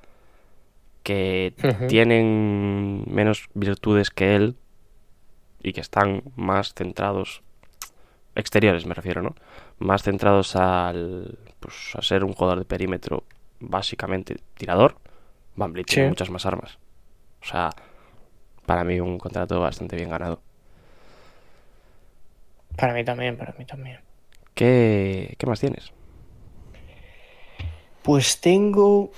que tienen menos virtudes que él y que están más centrados, exteriores me refiero, ¿no? Más centrados al, pues, a ser un jugador de perímetro básicamente tirador, Van Vliet tiene Sí. muchas más armas. O sea, para mí un contrato bastante bien ganado. Para mí también, para mí también. ¿Qué, qué más tienes? Pues tengo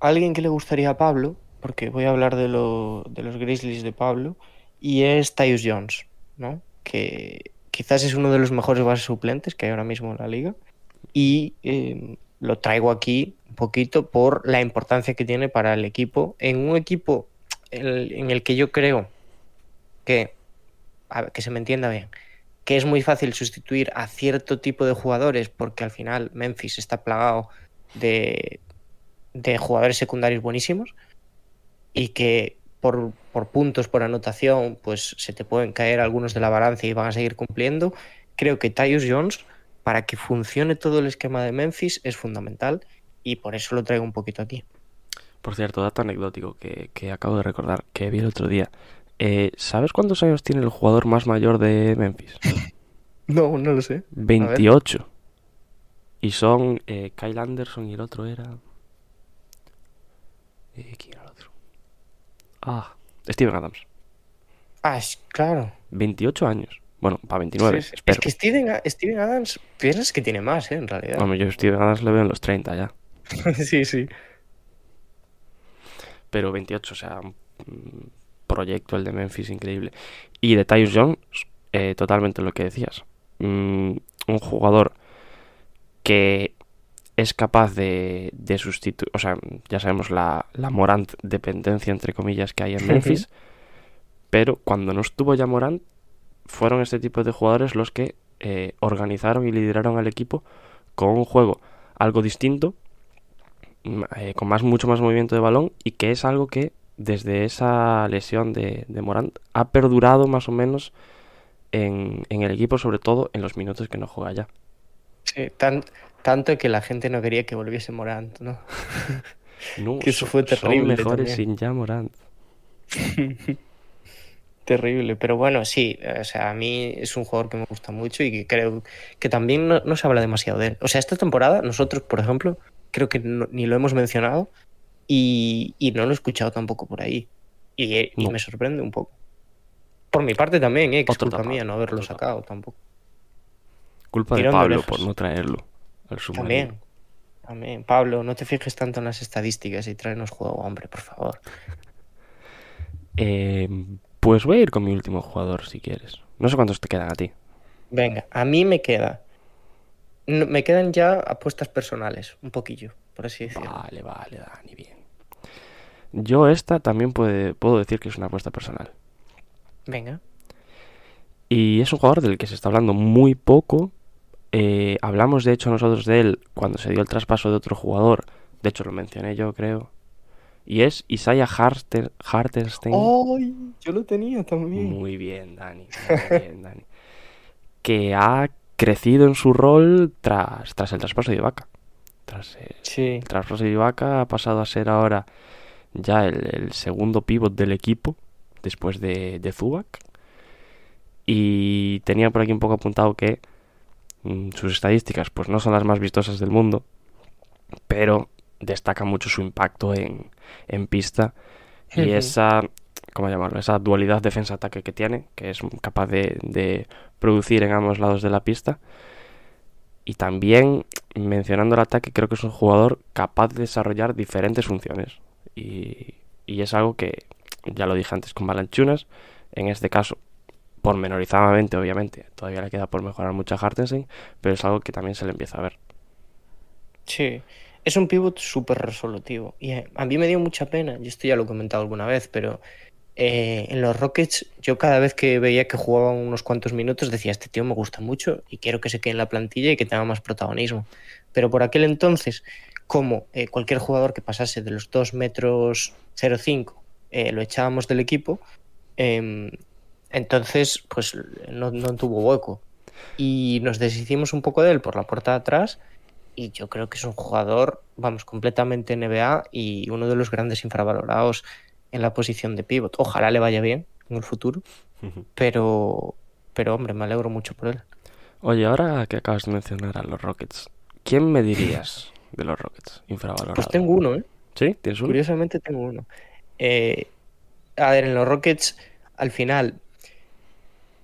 alguien que le gustaría a Pablo, porque voy a hablar de, lo- de los Grizzlies de Pablo, y es Tyus Jones, ¿no? Que quizás es uno de los mejores bases suplentes que hay ahora mismo en la liga. Y eh, lo traigo aquí un poquito por la importancia que tiene para el equipo, en un equipo en el, en el que yo creo que, a ver, que se me entienda bien, que es muy fácil sustituir a cierto tipo de jugadores, porque al final Memphis está plagado de, de jugadores secundarios buenísimos y que por, por puntos, por anotación, pues se te pueden caer algunos de la balanza y van a seguir cumpliendo. Creo que Tyus Jones, para que funcione todo el esquema de Memphis, es fundamental y por eso lo traigo un poquito aquí. Por cierto, dato anecdótico que, que acabo de recordar, que vi el otro día. Eh, ¿Sabes cuántos años tiene el jugador más mayor de Memphis? No, no lo sé. 28. Y son eh, Kyle Anderson y el otro era... Eh, ¿Quién era? Ah, Steven Adams. Ah, es- claro. 28 años. Bueno, para 29, Sí. Es que Steven, Steven Adams, piensas que tiene más, ¿eh? En realidad. Hombre, yo Steven Adams le veo en los 30 ya. sí, sí. Pero 28, o sea, un un proyecto el de Memphis increíble. Y de Tyus Jones, eh, totalmente lo que decías. Mm, un jugador que es capaz de, de sustituir, o sea, ya sabemos la, la Morant dependencia, entre comillas, que hay en Memphis, pero cuando no estuvo ya Morant, fueron este tipo de jugadores los que eh, organizaron y lideraron al equipo con un juego algo distinto, m- eh, con más mucho más movimiento de balón y que es algo que desde esa lesión de, de Morant ha perdurado más o menos en, en el equipo, sobre todo en los minutos que no juega ya. Sí, tan- tanto que la gente no quería que volviese Morant, ¿no? No, Que eso son- fue Son terrible mejores también. sin ya Morant. Terrible, pero bueno, sí, o sea, a mí es un jugador que me gusta mucho y que creo que también no, no se habla demasiado de él. O sea, esta temporada nosotros, por ejemplo, creo que no- ni lo hemos mencionado y, y no lo he escuchado tampoco por ahí. Y, y No. me sorprende un poco. Por mi parte también, ¿eh? que es culpa mía no haberlo sacado tampoco. Culpa de Tirón de Pablo por no traerlo al submarino. También, también. Pablo, no te fijes tanto en las estadísticas y tráenos juego, hombre, por favor. Eh, pues voy a ir con mi último jugador si quieres. No sé cuántos te quedan a ti. Venga, a mí me queda. no- me quedan ya apuestas personales, un poquillo, por así decirlo. Vale, vale, Dani, bien. Yo esta también puede- puedo decir que es una apuesta personal. Venga. Y es un jugador del que se está hablando muy poco. Eh, hablamos de hecho nosotros de él cuando se dio el traspaso de otro jugador. De hecho lo mencioné yo creo. Y es Isaiah Harter- Hartenstein. ¡Ay! Yo lo tenía también. Muy bien, Dani. Muy bien, Dani. Que ha crecido en su rol tras, tras el traspaso de Ibaka. Tras eh, Sí. el traspaso de Ibaka ha pasado a ser ahora ya el, el segundo pivot del equipo después de, de Zubac. Y tenía por aquí un poco apuntado que sus estadísticas pues no son las más vistosas del mundo, pero destaca mucho su impacto en, en pista y esa, ¿cómo llamarlo? Esa dualidad defensa-ataque que tiene, que es capaz de, de producir en ambos lados de la pista. Y también, mencionando el ataque, creo que es un jugador capaz de desarrollar diferentes funciones. Y, y es algo que, ya lo dije antes con Balanchunas, en este caso, pormenorizadamente, obviamente, todavía le queda por mejorar mucho a pero es algo que también se le empieza a ver. Sí. Es un pivot súper resolutivo. Y eh, a mí me dio mucha pena. Yo esto ya lo he comentado alguna vez, pero eh, en los Rockets, yo cada vez que veía que jugaban unos cuantos minutos, decía: Este tío me gusta mucho y quiero que se quede en la plantilla y que tenga más protagonismo. Pero por aquel entonces, como eh, cualquier jugador que pasase de los 2 metros 0,5 eh, lo echábamos del equipo, em, entonces pues no, no tuvo hueco. Y nos deshicimos un poco de él por la puerta de atrás. Y yo creo que es un jugador, vamos, completamente NBA y uno de los grandes infravalorados en la posición de pivot. Ojalá le vaya bien en el futuro, pero, pero hombre, me alegro mucho por él. Oye, ahora que acabas de mencionar a los Rockets, ¿quién me dirías de los Rockets infravalorado? Pues tengo uno, ¿eh? ¿Sí? ¿Tienes uno? Curiosamente tengo uno. Eh, a ver, en los Rockets, al final,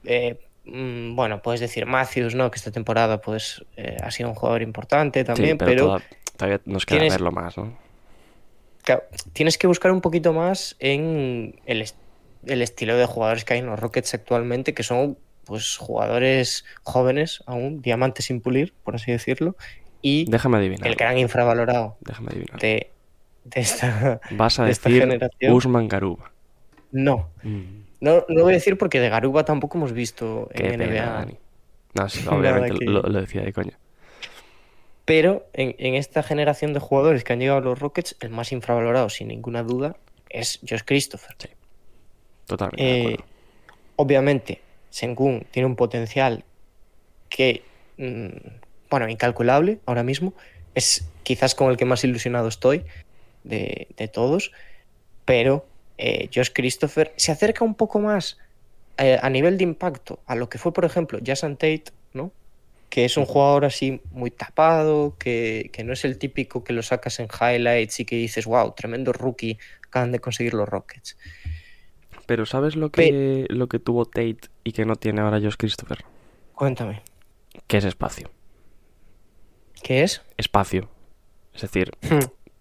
eh, mm, bueno, puedes decir Matthews, ¿no? Que esta temporada pues eh, ha sido un jugador importante Sí, también, pero, pero, toda- todavía nos queda tienes- verlo más, ¿no? claro, tienes que buscar un poquito más en el, est- el estilo de jugadores que hay en los Rockets actualmente, que son pues jugadores jóvenes aún, diamantes sin pulir, por así decirlo, y Déjame adivinar. el gran infravalorado Déjame adivinar. de, de esta... Vas a de esta decir generación. Usman Garuba. No, Mm, no, no voy a decir porque de Garuba tampoco hemos visto qué en pena, NBA. Dani. No, sí, obviamente que- lo, lo decía de coña. Pero en, en esta generación de jugadores que han llegado a los Rockets, el más infravalorado, sin ninguna duda, es Josh Christopher. Totalmente de Eh, acuerdo. obviamente, Sengun tiene un potencial que, mm, bueno, incalculable ahora mismo. Es quizás con el que más ilusionado estoy de, de todos. Pero eh, Josh Christopher se acerca un poco más eh, a nivel de impacto a lo que fue, por ejemplo, Jason Tate, ¿no? Que es un jugador así muy tapado, que, que no es el típico que lo sacas en highlights y que dices, wow, tremendo rookie, acaban de conseguir los Rockets. Pero ¿sabes lo que, lo que tuvo Tate y que no tiene ahora Josh Christopher? Cuéntame, Que es espacio. ¿qué es? Espacio. Es decir,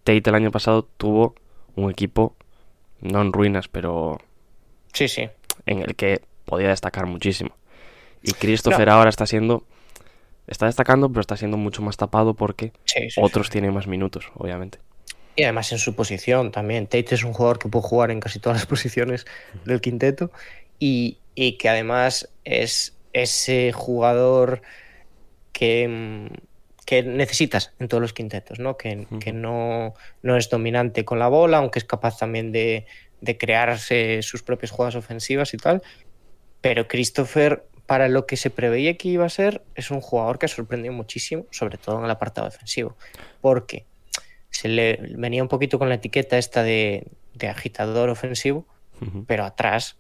Tate el año pasado tuvo un equipo, no en ruinas, pero Sí, sí. en el que podía destacar muchísimo. Y Christopher ahora está siendo. Está destacando, pero está siendo mucho más tapado porque sí, sí, otros sí. tienen más minutos, obviamente. Y además en su posición también. Tate es un jugador que puede jugar en casi todas las posiciones del quinteto y, y que además es ese jugador que, mm, que necesitas en todos los quintetos, ¿no? Que, que no, no es dominante con la bola, aunque es capaz también de, de crearse sus propias jugadas ofensivas y tal. Pero Christopher para lo que se preveía que iba a ser, es un jugador que sorprendió muchísimo, sobre todo en el apartado defensivo, porque se le venía un poquito con la etiqueta esta de, de agitador ofensivo, pero atrás.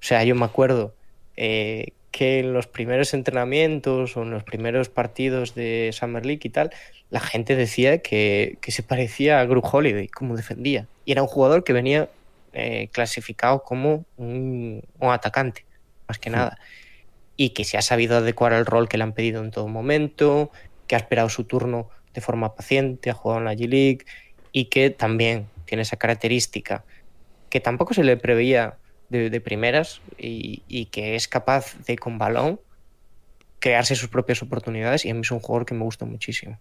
O sea, yo me acuerdo eh, que en los primeros entrenamientos o en los primeros partidos de Summer League y tal, la gente decía que, que se parecía a Group Holiday, como defendía. Y era un jugador que venía eh, clasificado como un, un atacante, más que nada. Y que se ha sabido adecuar al rol que le han pedido en todo momento, que ha esperado su turno de forma paciente, ha jugado en la G-League y que también tiene esa característica que tampoco se le preveía de, de primeras y, y que es capaz de con balón crearse sus propias oportunidades y a mí es un jugador que me gusta muchísimo.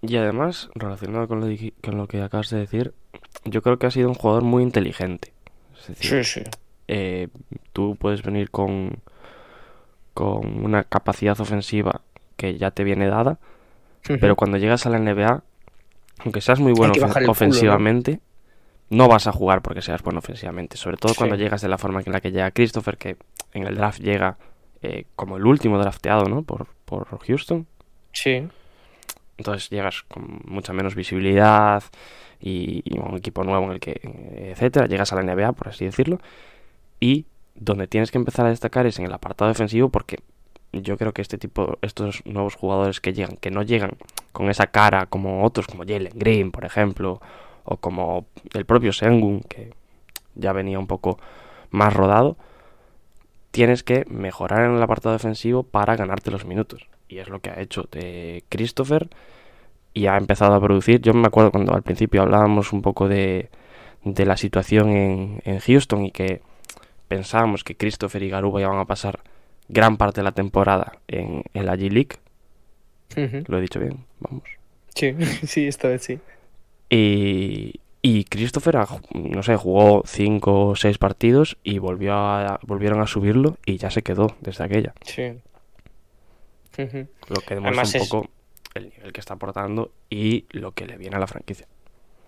Y además, relacionado con lo, con lo que acabas de decir, yo creo que ha sido un jugador muy inteligente. Es decir, sí. eh, tú puedes venir con, con una capacidad ofensiva que ya te viene dada, pero cuando llegas a la NBA, aunque seas muy bueno que ofen- bajar el culo, ¿no? ¿No? vas a jugar porque seas bueno ofensivamente. Sobre todo Sí. cuando llegas de la forma en la que llega Christopher, que en el draft llega eh, como el último drafteado, ¿no? Por, por Houston. Sí, Entonces llegas con mucha menos visibilidad y, y un equipo nuevo en el que, etcétera. Llegas a la NBA, por así decirlo. Y donde tienes que empezar a destacar es en el apartado defensivo porque yo creo que este tipo, estos nuevos jugadores que llegan, que no llegan con esa cara como otros, como Jalen Green, por ejemplo, o como el propio Sengun, que ya venía un poco más rodado, tienes que mejorar en el apartado defensivo para ganarte los minutos. Y es lo que ha hecho de Christopher y ha empezado a producir. Yo me acuerdo cuando al principio hablábamos un poco de, de la situación en, en Houston y que pensábamos que Christopher y Garuba iban a pasar gran parte de la temporada en, en la G-League. Lo he dicho bien, vamos. sí, sí, esta vez sí. Y, y Christopher, no sé, jugó 5 o 6 partidos y volvió a, volvieron a subirlo y ya se quedó desde aquella. Sí. Lo que demuestra Además un es- poco el nivel que está aportando y lo que le viene a la franquicia.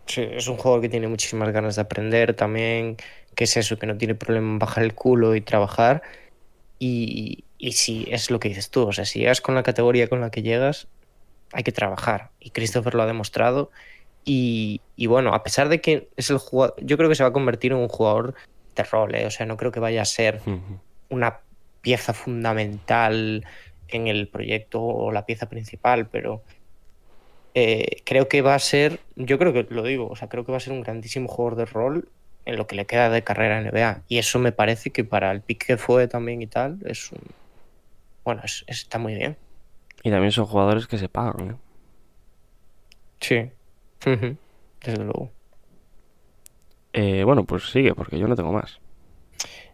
Sí, es un jugador que tiene muchísimas ganas de aprender también, que es eso, que no tiene problema en bajar el culo y trabajar. Y, y sí, es lo que dices tú, o sea, si llegas con la categoría con la que llegas, hay que trabajar. Y Christopher lo ha demostrado. Y, y bueno, a pesar de que es el jugador, yo creo que se va a convertir en un jugador de rol, ¿eh? o sea, no creo que vaya a ser una pieza fundamental en el proyecto o la pieza principal, pero eh, creo que va a ser, yo creo que lo digo, o sea, creo que va a ser un grandísimo jugador de rol en lo que le queda de carrera en NBA. Y eso me parece que para el pick que fue también y tal, es un. Bueno, es- es- está muy bien. Y también son jugadores que se pagan. ¿eh? Sí. Desde luego. Eh, bueno, pues sigue, porque yo no tengo más.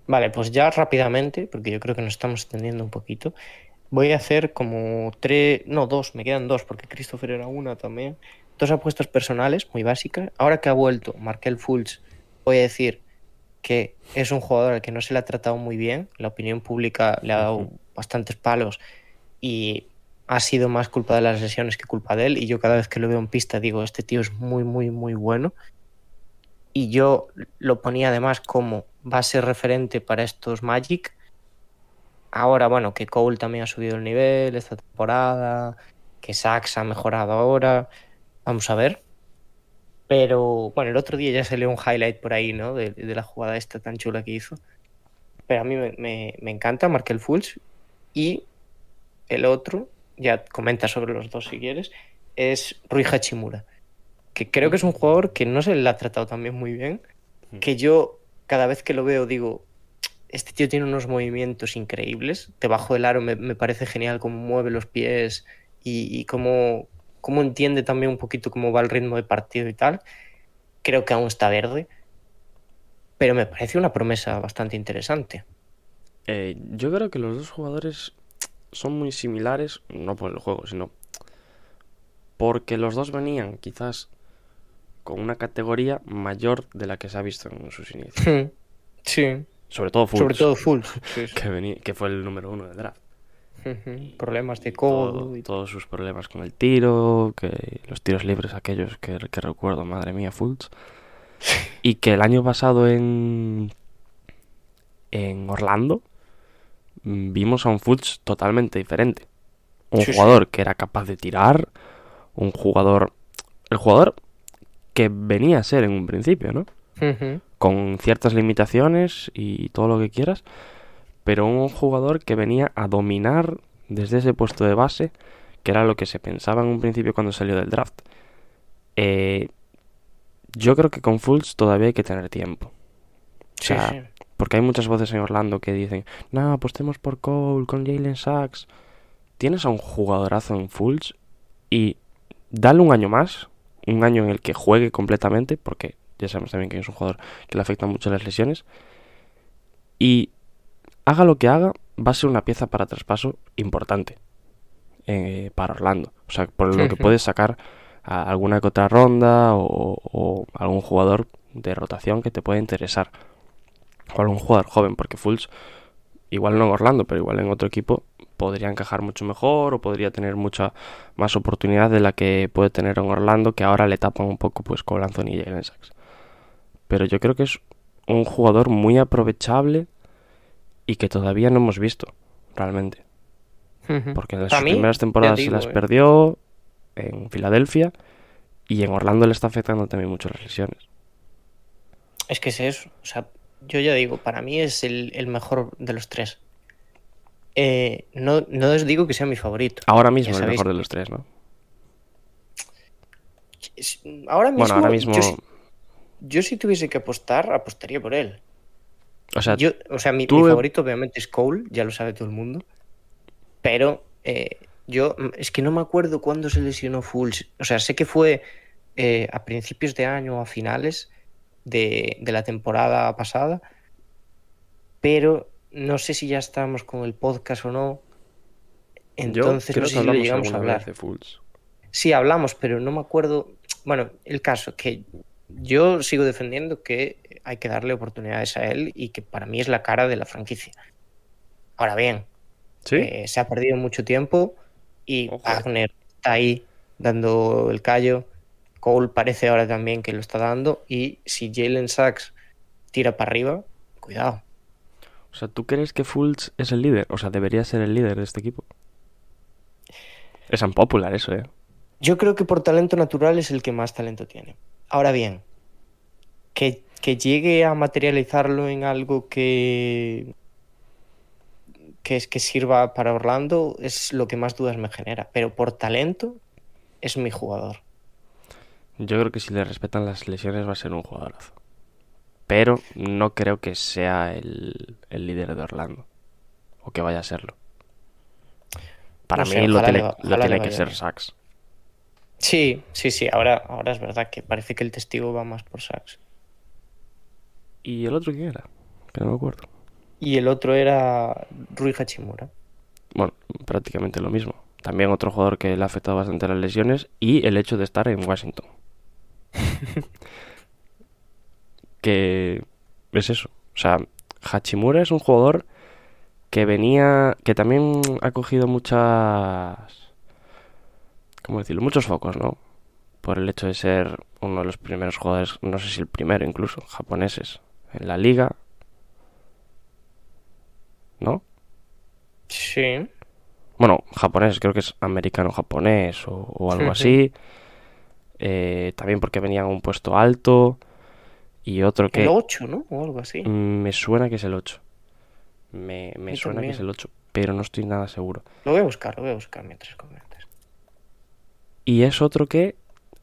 Vale, pues ya rápidamente, porque yo creo que nos estamos extendiendo un poquito. Voy a hacer como tres, no, dos, me quedan dos, porque Christopher era una también. Dos apuestas personales muy básicas. Ahora que ha vuelto Markel Fultz, voy a decir que es un jugador al que no se le ha tratado muy bien. La opinión pública le ha dado bastantes palos y ha sido más culpa de las lesiones que culpa de él. Y yo cada vez que lo veo en pista digo, este tío es muy, muy, muy bueno. Y yo lo ponía además como base referente para estos Magic. Ahora, bueno, que Cole también ha subido el nivel esta temporada, que Sax ha mejorado ahora. Vamos a ver. Pero bueno, el otro día ya salió un highlight por ahí, ¿no? De, de la jugada esta tan chula que hizo. Pero a mí me, me- me encanta Markel Fultz. Y el otro, ya comenta sobre los dos si quieres, es Rui Hachimura. Que creo que es un jugador que no se le ha tratado también muy bien. Que yo cada vez que lo veo digo, este tío tiene unos movimientos increíbles. Debajo del aro me, me parece genial cómo mueve los pies y, y cómo, cómo entiende también un poquito cómo va el ritmo de partido y tal. Creo que aún está verde. Pero me parece una promesa bastante interesante. Eh, yo creo que los dos jugadores son muy similares, no por el juego, sino porque los dos venían quizás con una categoría mayor de la que se ha visto en sus inicios. Sí, Sobre todo Fultz, sobre todo. Sí, sí. que, venía- que fue el número uno del draft. Problemas de Todo- codo. y- todos sus problemas con el tiro, que los tiros libres aquellos que, que recuerdo, madre mía, Fultz. Y que el año pasado en, en Orlando vimos a un Fultz totalmente diferente. Un Sí, sí. jugador que era capaz de tirar, un jugador... El jugador que venía a ser en un principio, ¿no? Con ciertas limitaciones y todo lo que quieras, pero un jugador que venía a dominar desde ese puesto de base, que era lo que se pensaba en un principio cuando salió del draft. Eh, yo creo que con Fultz todavía hay que tener tiempo. O Sí, sea, sí. Porque hay muchas voces en Orlando que dicen, no, apostemos por Cole, con Jalen Sachs. Tienes a un jugadorazo en Fultz y dale un año más, un año en el que juegue completamente, porque ya sabemos también que es un jugador que le afectan mucho las lesiones. Y haga lo que haga, va a ser una pieza para traspaso importante eh, para Orlando. O sea, por lo que puedes sacar a alguna que otra ronda o, o algún jugador de rotación que te pueda interesar. O algún jugador joven, porque Fultz, igual no en Orlando, pero igual en otro equipo, podría encajar mucho mejor o podría tener mucha más oportunidad de la que puede tener en Orlando, que ahora le tapan un poco pues con Anthony y Jalen Sachs. Pero yo creo que es un jugador muy aprovechable y que todavía no hemos visto, realmente. Porque en las mí, primeras temporadas digo, se las eh, perdió en Filadelfia y en Orlando le está afectando también mucho las lesiones. Es que es eso. O sea, yo ya digo, para mí es el, el mejor de los tres. Eh, no, no os digo que sea mi favorito. Ahora mismo el sabéis- mejor de los tres, ¿no? Es- Ahora mismo, Bueno, ahora mismo, yo, si- yo si tuviese que apostar, apostaría por él. o sea, Yo, o sea, mi, tú- mi favorito obviamente es Cole, ya lo sabe todo el mundo. Pero eh, yo mm, es que no me acuerdo cuándo se lesionó Fultz. O sea, sé que fue eh, a principios de año o a finales de, de la temporada pasada. Pero no sé si ya estábamos con el podcast o no. Entonces yo creo no que sé si lo llegamos a hablar. de. Sí, hablamos, pero no me acuerdo. Bueno, el caso, que yo sigo defendiendo que hay que darle oportunidades a él y que para mí es la cara de la franquicia. Ahora bien, ¿Sí? eh, se ha perdido mucho tiempo y Ojo. Wagner está ahí dando el callo. Cole parece ahora también que lo está dando. Y si Jalen Sachs tira para arriba, cuidado. O sea, ¿tú crees que Fultz es el líder? O sea, debería ser el líder de este equipo. Es unpopular eso, ¿eh? Yo creo que por talento natural es el que más talento tiene. Ahora bien, que, que llegue a materializarlo en algo que, que es que sirva para Orlando es lo que más dudas me genera. Pero por talento es mi jugador. Yo creo que si le respetan las lesiones va a ser un jugadorazo. Pero no creo que sea el, el líder de Orlando. O que vaya a serlo. Para No mí sé, lo tiene, va- lo que ser bien. Sachs. Sí, sí, sí. Ahora, ahora es verdad que parece que el testigo va más por Sachs. ¿Y el otro quién era? Que no me acuerdo. Y el otro era Rui Hachimura. Bueno, prácticamente lo mismo. También otro jugador que le ha afectado bastante las lesiones y el hecho de estar en Washington. que es eso. O sea, Hachimura es un jugador que venía, que también ha cogido muchas, ¿cómo decirlo? Muchos focos, ¿no? Por el hecho de ser uno de los primeros jugadores, no sé si el primero incluso, japoneses en la liga. ¿No? Sí. Bueno, japonés, creo que es americano-japonés o, o algo así. Eh, también porque venía a un puesto alto. Y otro que El 8, ¿no? O algo así. mm, me suena que es el 8. Me, suena que es el 8, pero no estoy nada seguro. Lo voy a buscar, lo voy a buscar mientras comentas. Y es otro que,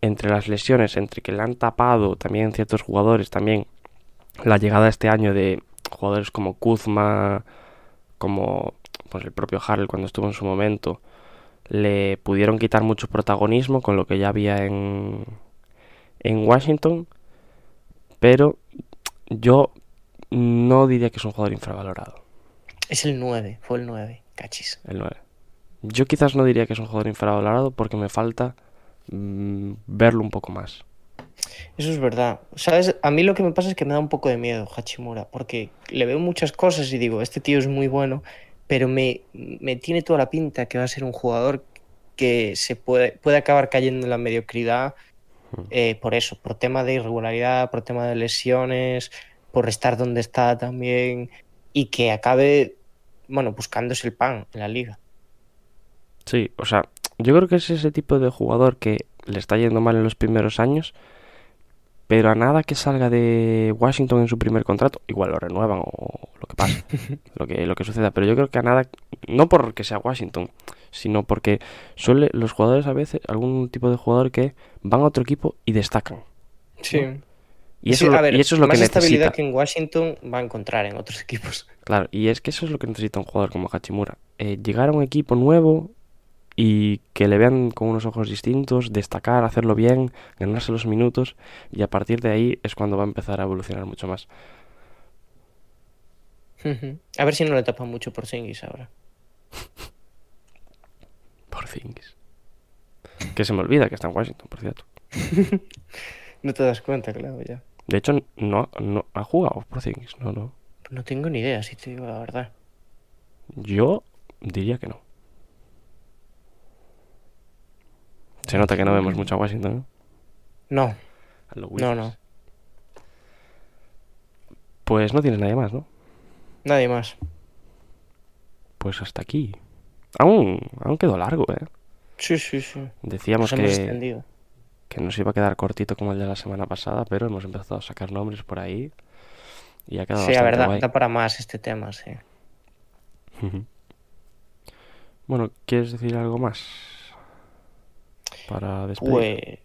entre las lesiones, entre que le han tapado también ciertos jugadores, también la llegada este año de jugadores como Kuzma, como pues el propio Harrell cuando estuvo en su momento, le pudieron quitar mucho protagonismo con lo que ya había en, en Washington, pero yo no diría que es un jugador infravalorado, Es el 9, fue el 9, cachis. el 9. Yo quizás no diría que es un jugador infravalorado porque me falta mm, verlo un poco más. Eso es verdad. ¿Sabes? A mí lo que me pasa es que me da un poco de miedo Hachimura, porque le veo muchas cosas y digo, este tío es muy bueno, pero me, me tiene toda la pinta que va a ser un jugador que se puede, puede acabar cayendo en la mediocridad eh, por eso, por tema de irregularidad, por tema de lesiones, por estar donde está también, y que acabe bueno, buscándose el pan en la liga. Sí, o sea, yo creo que es ese tipo de jugador que le está yendo mal en los primeros años, pero a nada que salga de Washington en su primer contrato, igual lo renuevan o lo que pasa, lo que, lo que suceda, pero yo creo que a nada, no porque sea Washington, sino porque suele los jugadores a veces, algún tipo de jugador que van a otro equipo y destacan. Sí. Y Sí, eso, a ver, y eso es lo más que estabilidad necesita. que en Washington va a encontrar en otros equipos. Claro, y es que eso es lo que necesita un jugador como Hachimura. Eh, llegar a un equipo nuevo y que le vean con unos ojos distintos, destacar, hacerlo bien, ganarse los minutos y a partir de ahí es cuando va a empezar a evolucionar mucho más. A ver si no le tapan mucho por Singis ahora. Por Things. Que se me olvida que está en Washington, por cierto. No te das cuenta, claro, ya. De hecho, no, no ha jugado por Things, no, no. No tengo ni idea, si te digo la verdad. Yo diría que no. Se nota que no vemos mucho a Washington, ¿no? No, A no. Pues no tienes nadie más, ¿no? Nadie más. Pues hasta aquí. Aún, aún quedó largo, ¿eh? Sí, sí, sí. Decíamos Nos que, que nos iba a quedar cortito como el de la semana pasada, pero hemos empezado a sacar nombres por ahí y ha quedado Sí, la verdad, guay. da para más este tema, sí. Bueno, ¿quieres decir algo más? Para despedir. Pues,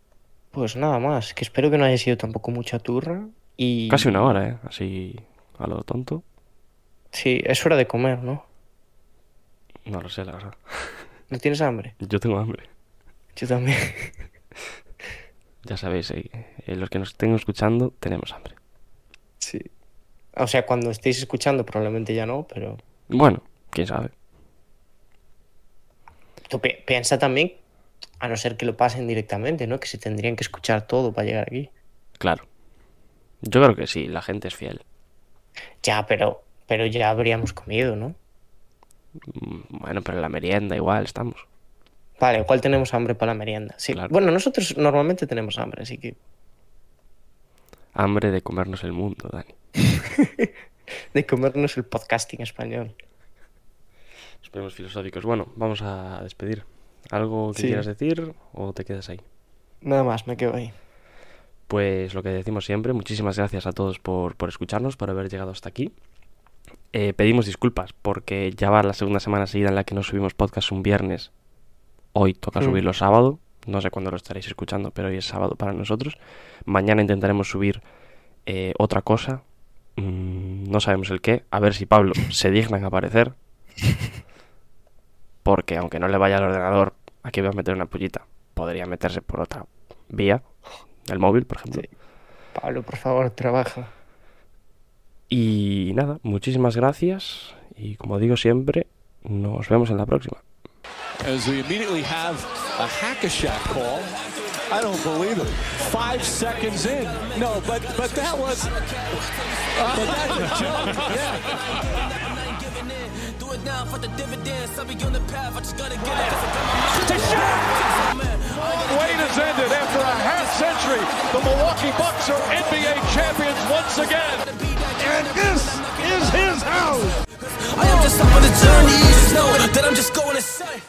pues nada más, que espero que no haya sido tampoco mucha turra y... Casi una hora, ¿eh? Así a lo tonto. Sí, es hora de comer, ¿no? No lo sé, la verdad. ¿No tienes hambre? Yo tengo hambre. Yo también. Ya sabéis, eh, eh, los que nos estén escuchando tenemos hambre. Sí. O sea, cuando estéis escuchando probablemente ya no, pero... Bueno, quién sabe. Tú pi- piensa también, a no ser que lo pasen directamente, ¿no? Que se tendrían que escuchar todo para llegar aquí. Claro. Yo creo que sí, la gente es fiel. Ya, pero, pero ya habríamos comido, ¿no? Mm, Bueno, pero en la merienda igual estamos. Vale, igual tenemos hambre para la merienda. Sí. Claro. Bueno, nosotros normalmente tenemos hambre, así que... Hambre de comernos el mundo, Dani. De comernos el podcasting español. Esperemos filosóficos. Bueno, vamos a despedir. ¿Algo que Sí. quieras decir o te quedas ahí? Nada más, me quedo ahí. Pues lo que decimos siempre, muchísimas gracias a todos por, por escucharnos, por haber llegado hasta aquí. Eh, pedimos disculpas porque ya va la segunda semana seguida en la que no subimos podcast un viernes. Hoy toca Mm. subirlo sábado. No sé cuándo lo estaréis escuchando, pero hoy es sábado para nosotros. Mañana intentaremos subir eh, otra cosa. Mm, no sabemos el qué. A ver si Pablo se digna en aparecer. Porque aunque no le vaya al ordenador, aquí voy a meter una pullita. Podría meterse por otra vía, el móvil, por ejemplo. Sí. Pablo, por favor, trabaja. Y nada, muchísimas gracias. Y como digo siempre, nos vemos en la próxima. As we immediately have a hack-a-shack call. I don't believe it. Five seconds in. No, but but that was. But that's a joke. Yeah. Do now for the dividends. I'll be on the path. I just gotta get it. 'cause I got. Wait has ended after a half century. The Milwaukee Bucks are NBA champions once again. And this is his house. I am just on the journey. Just know that I'm just going insane.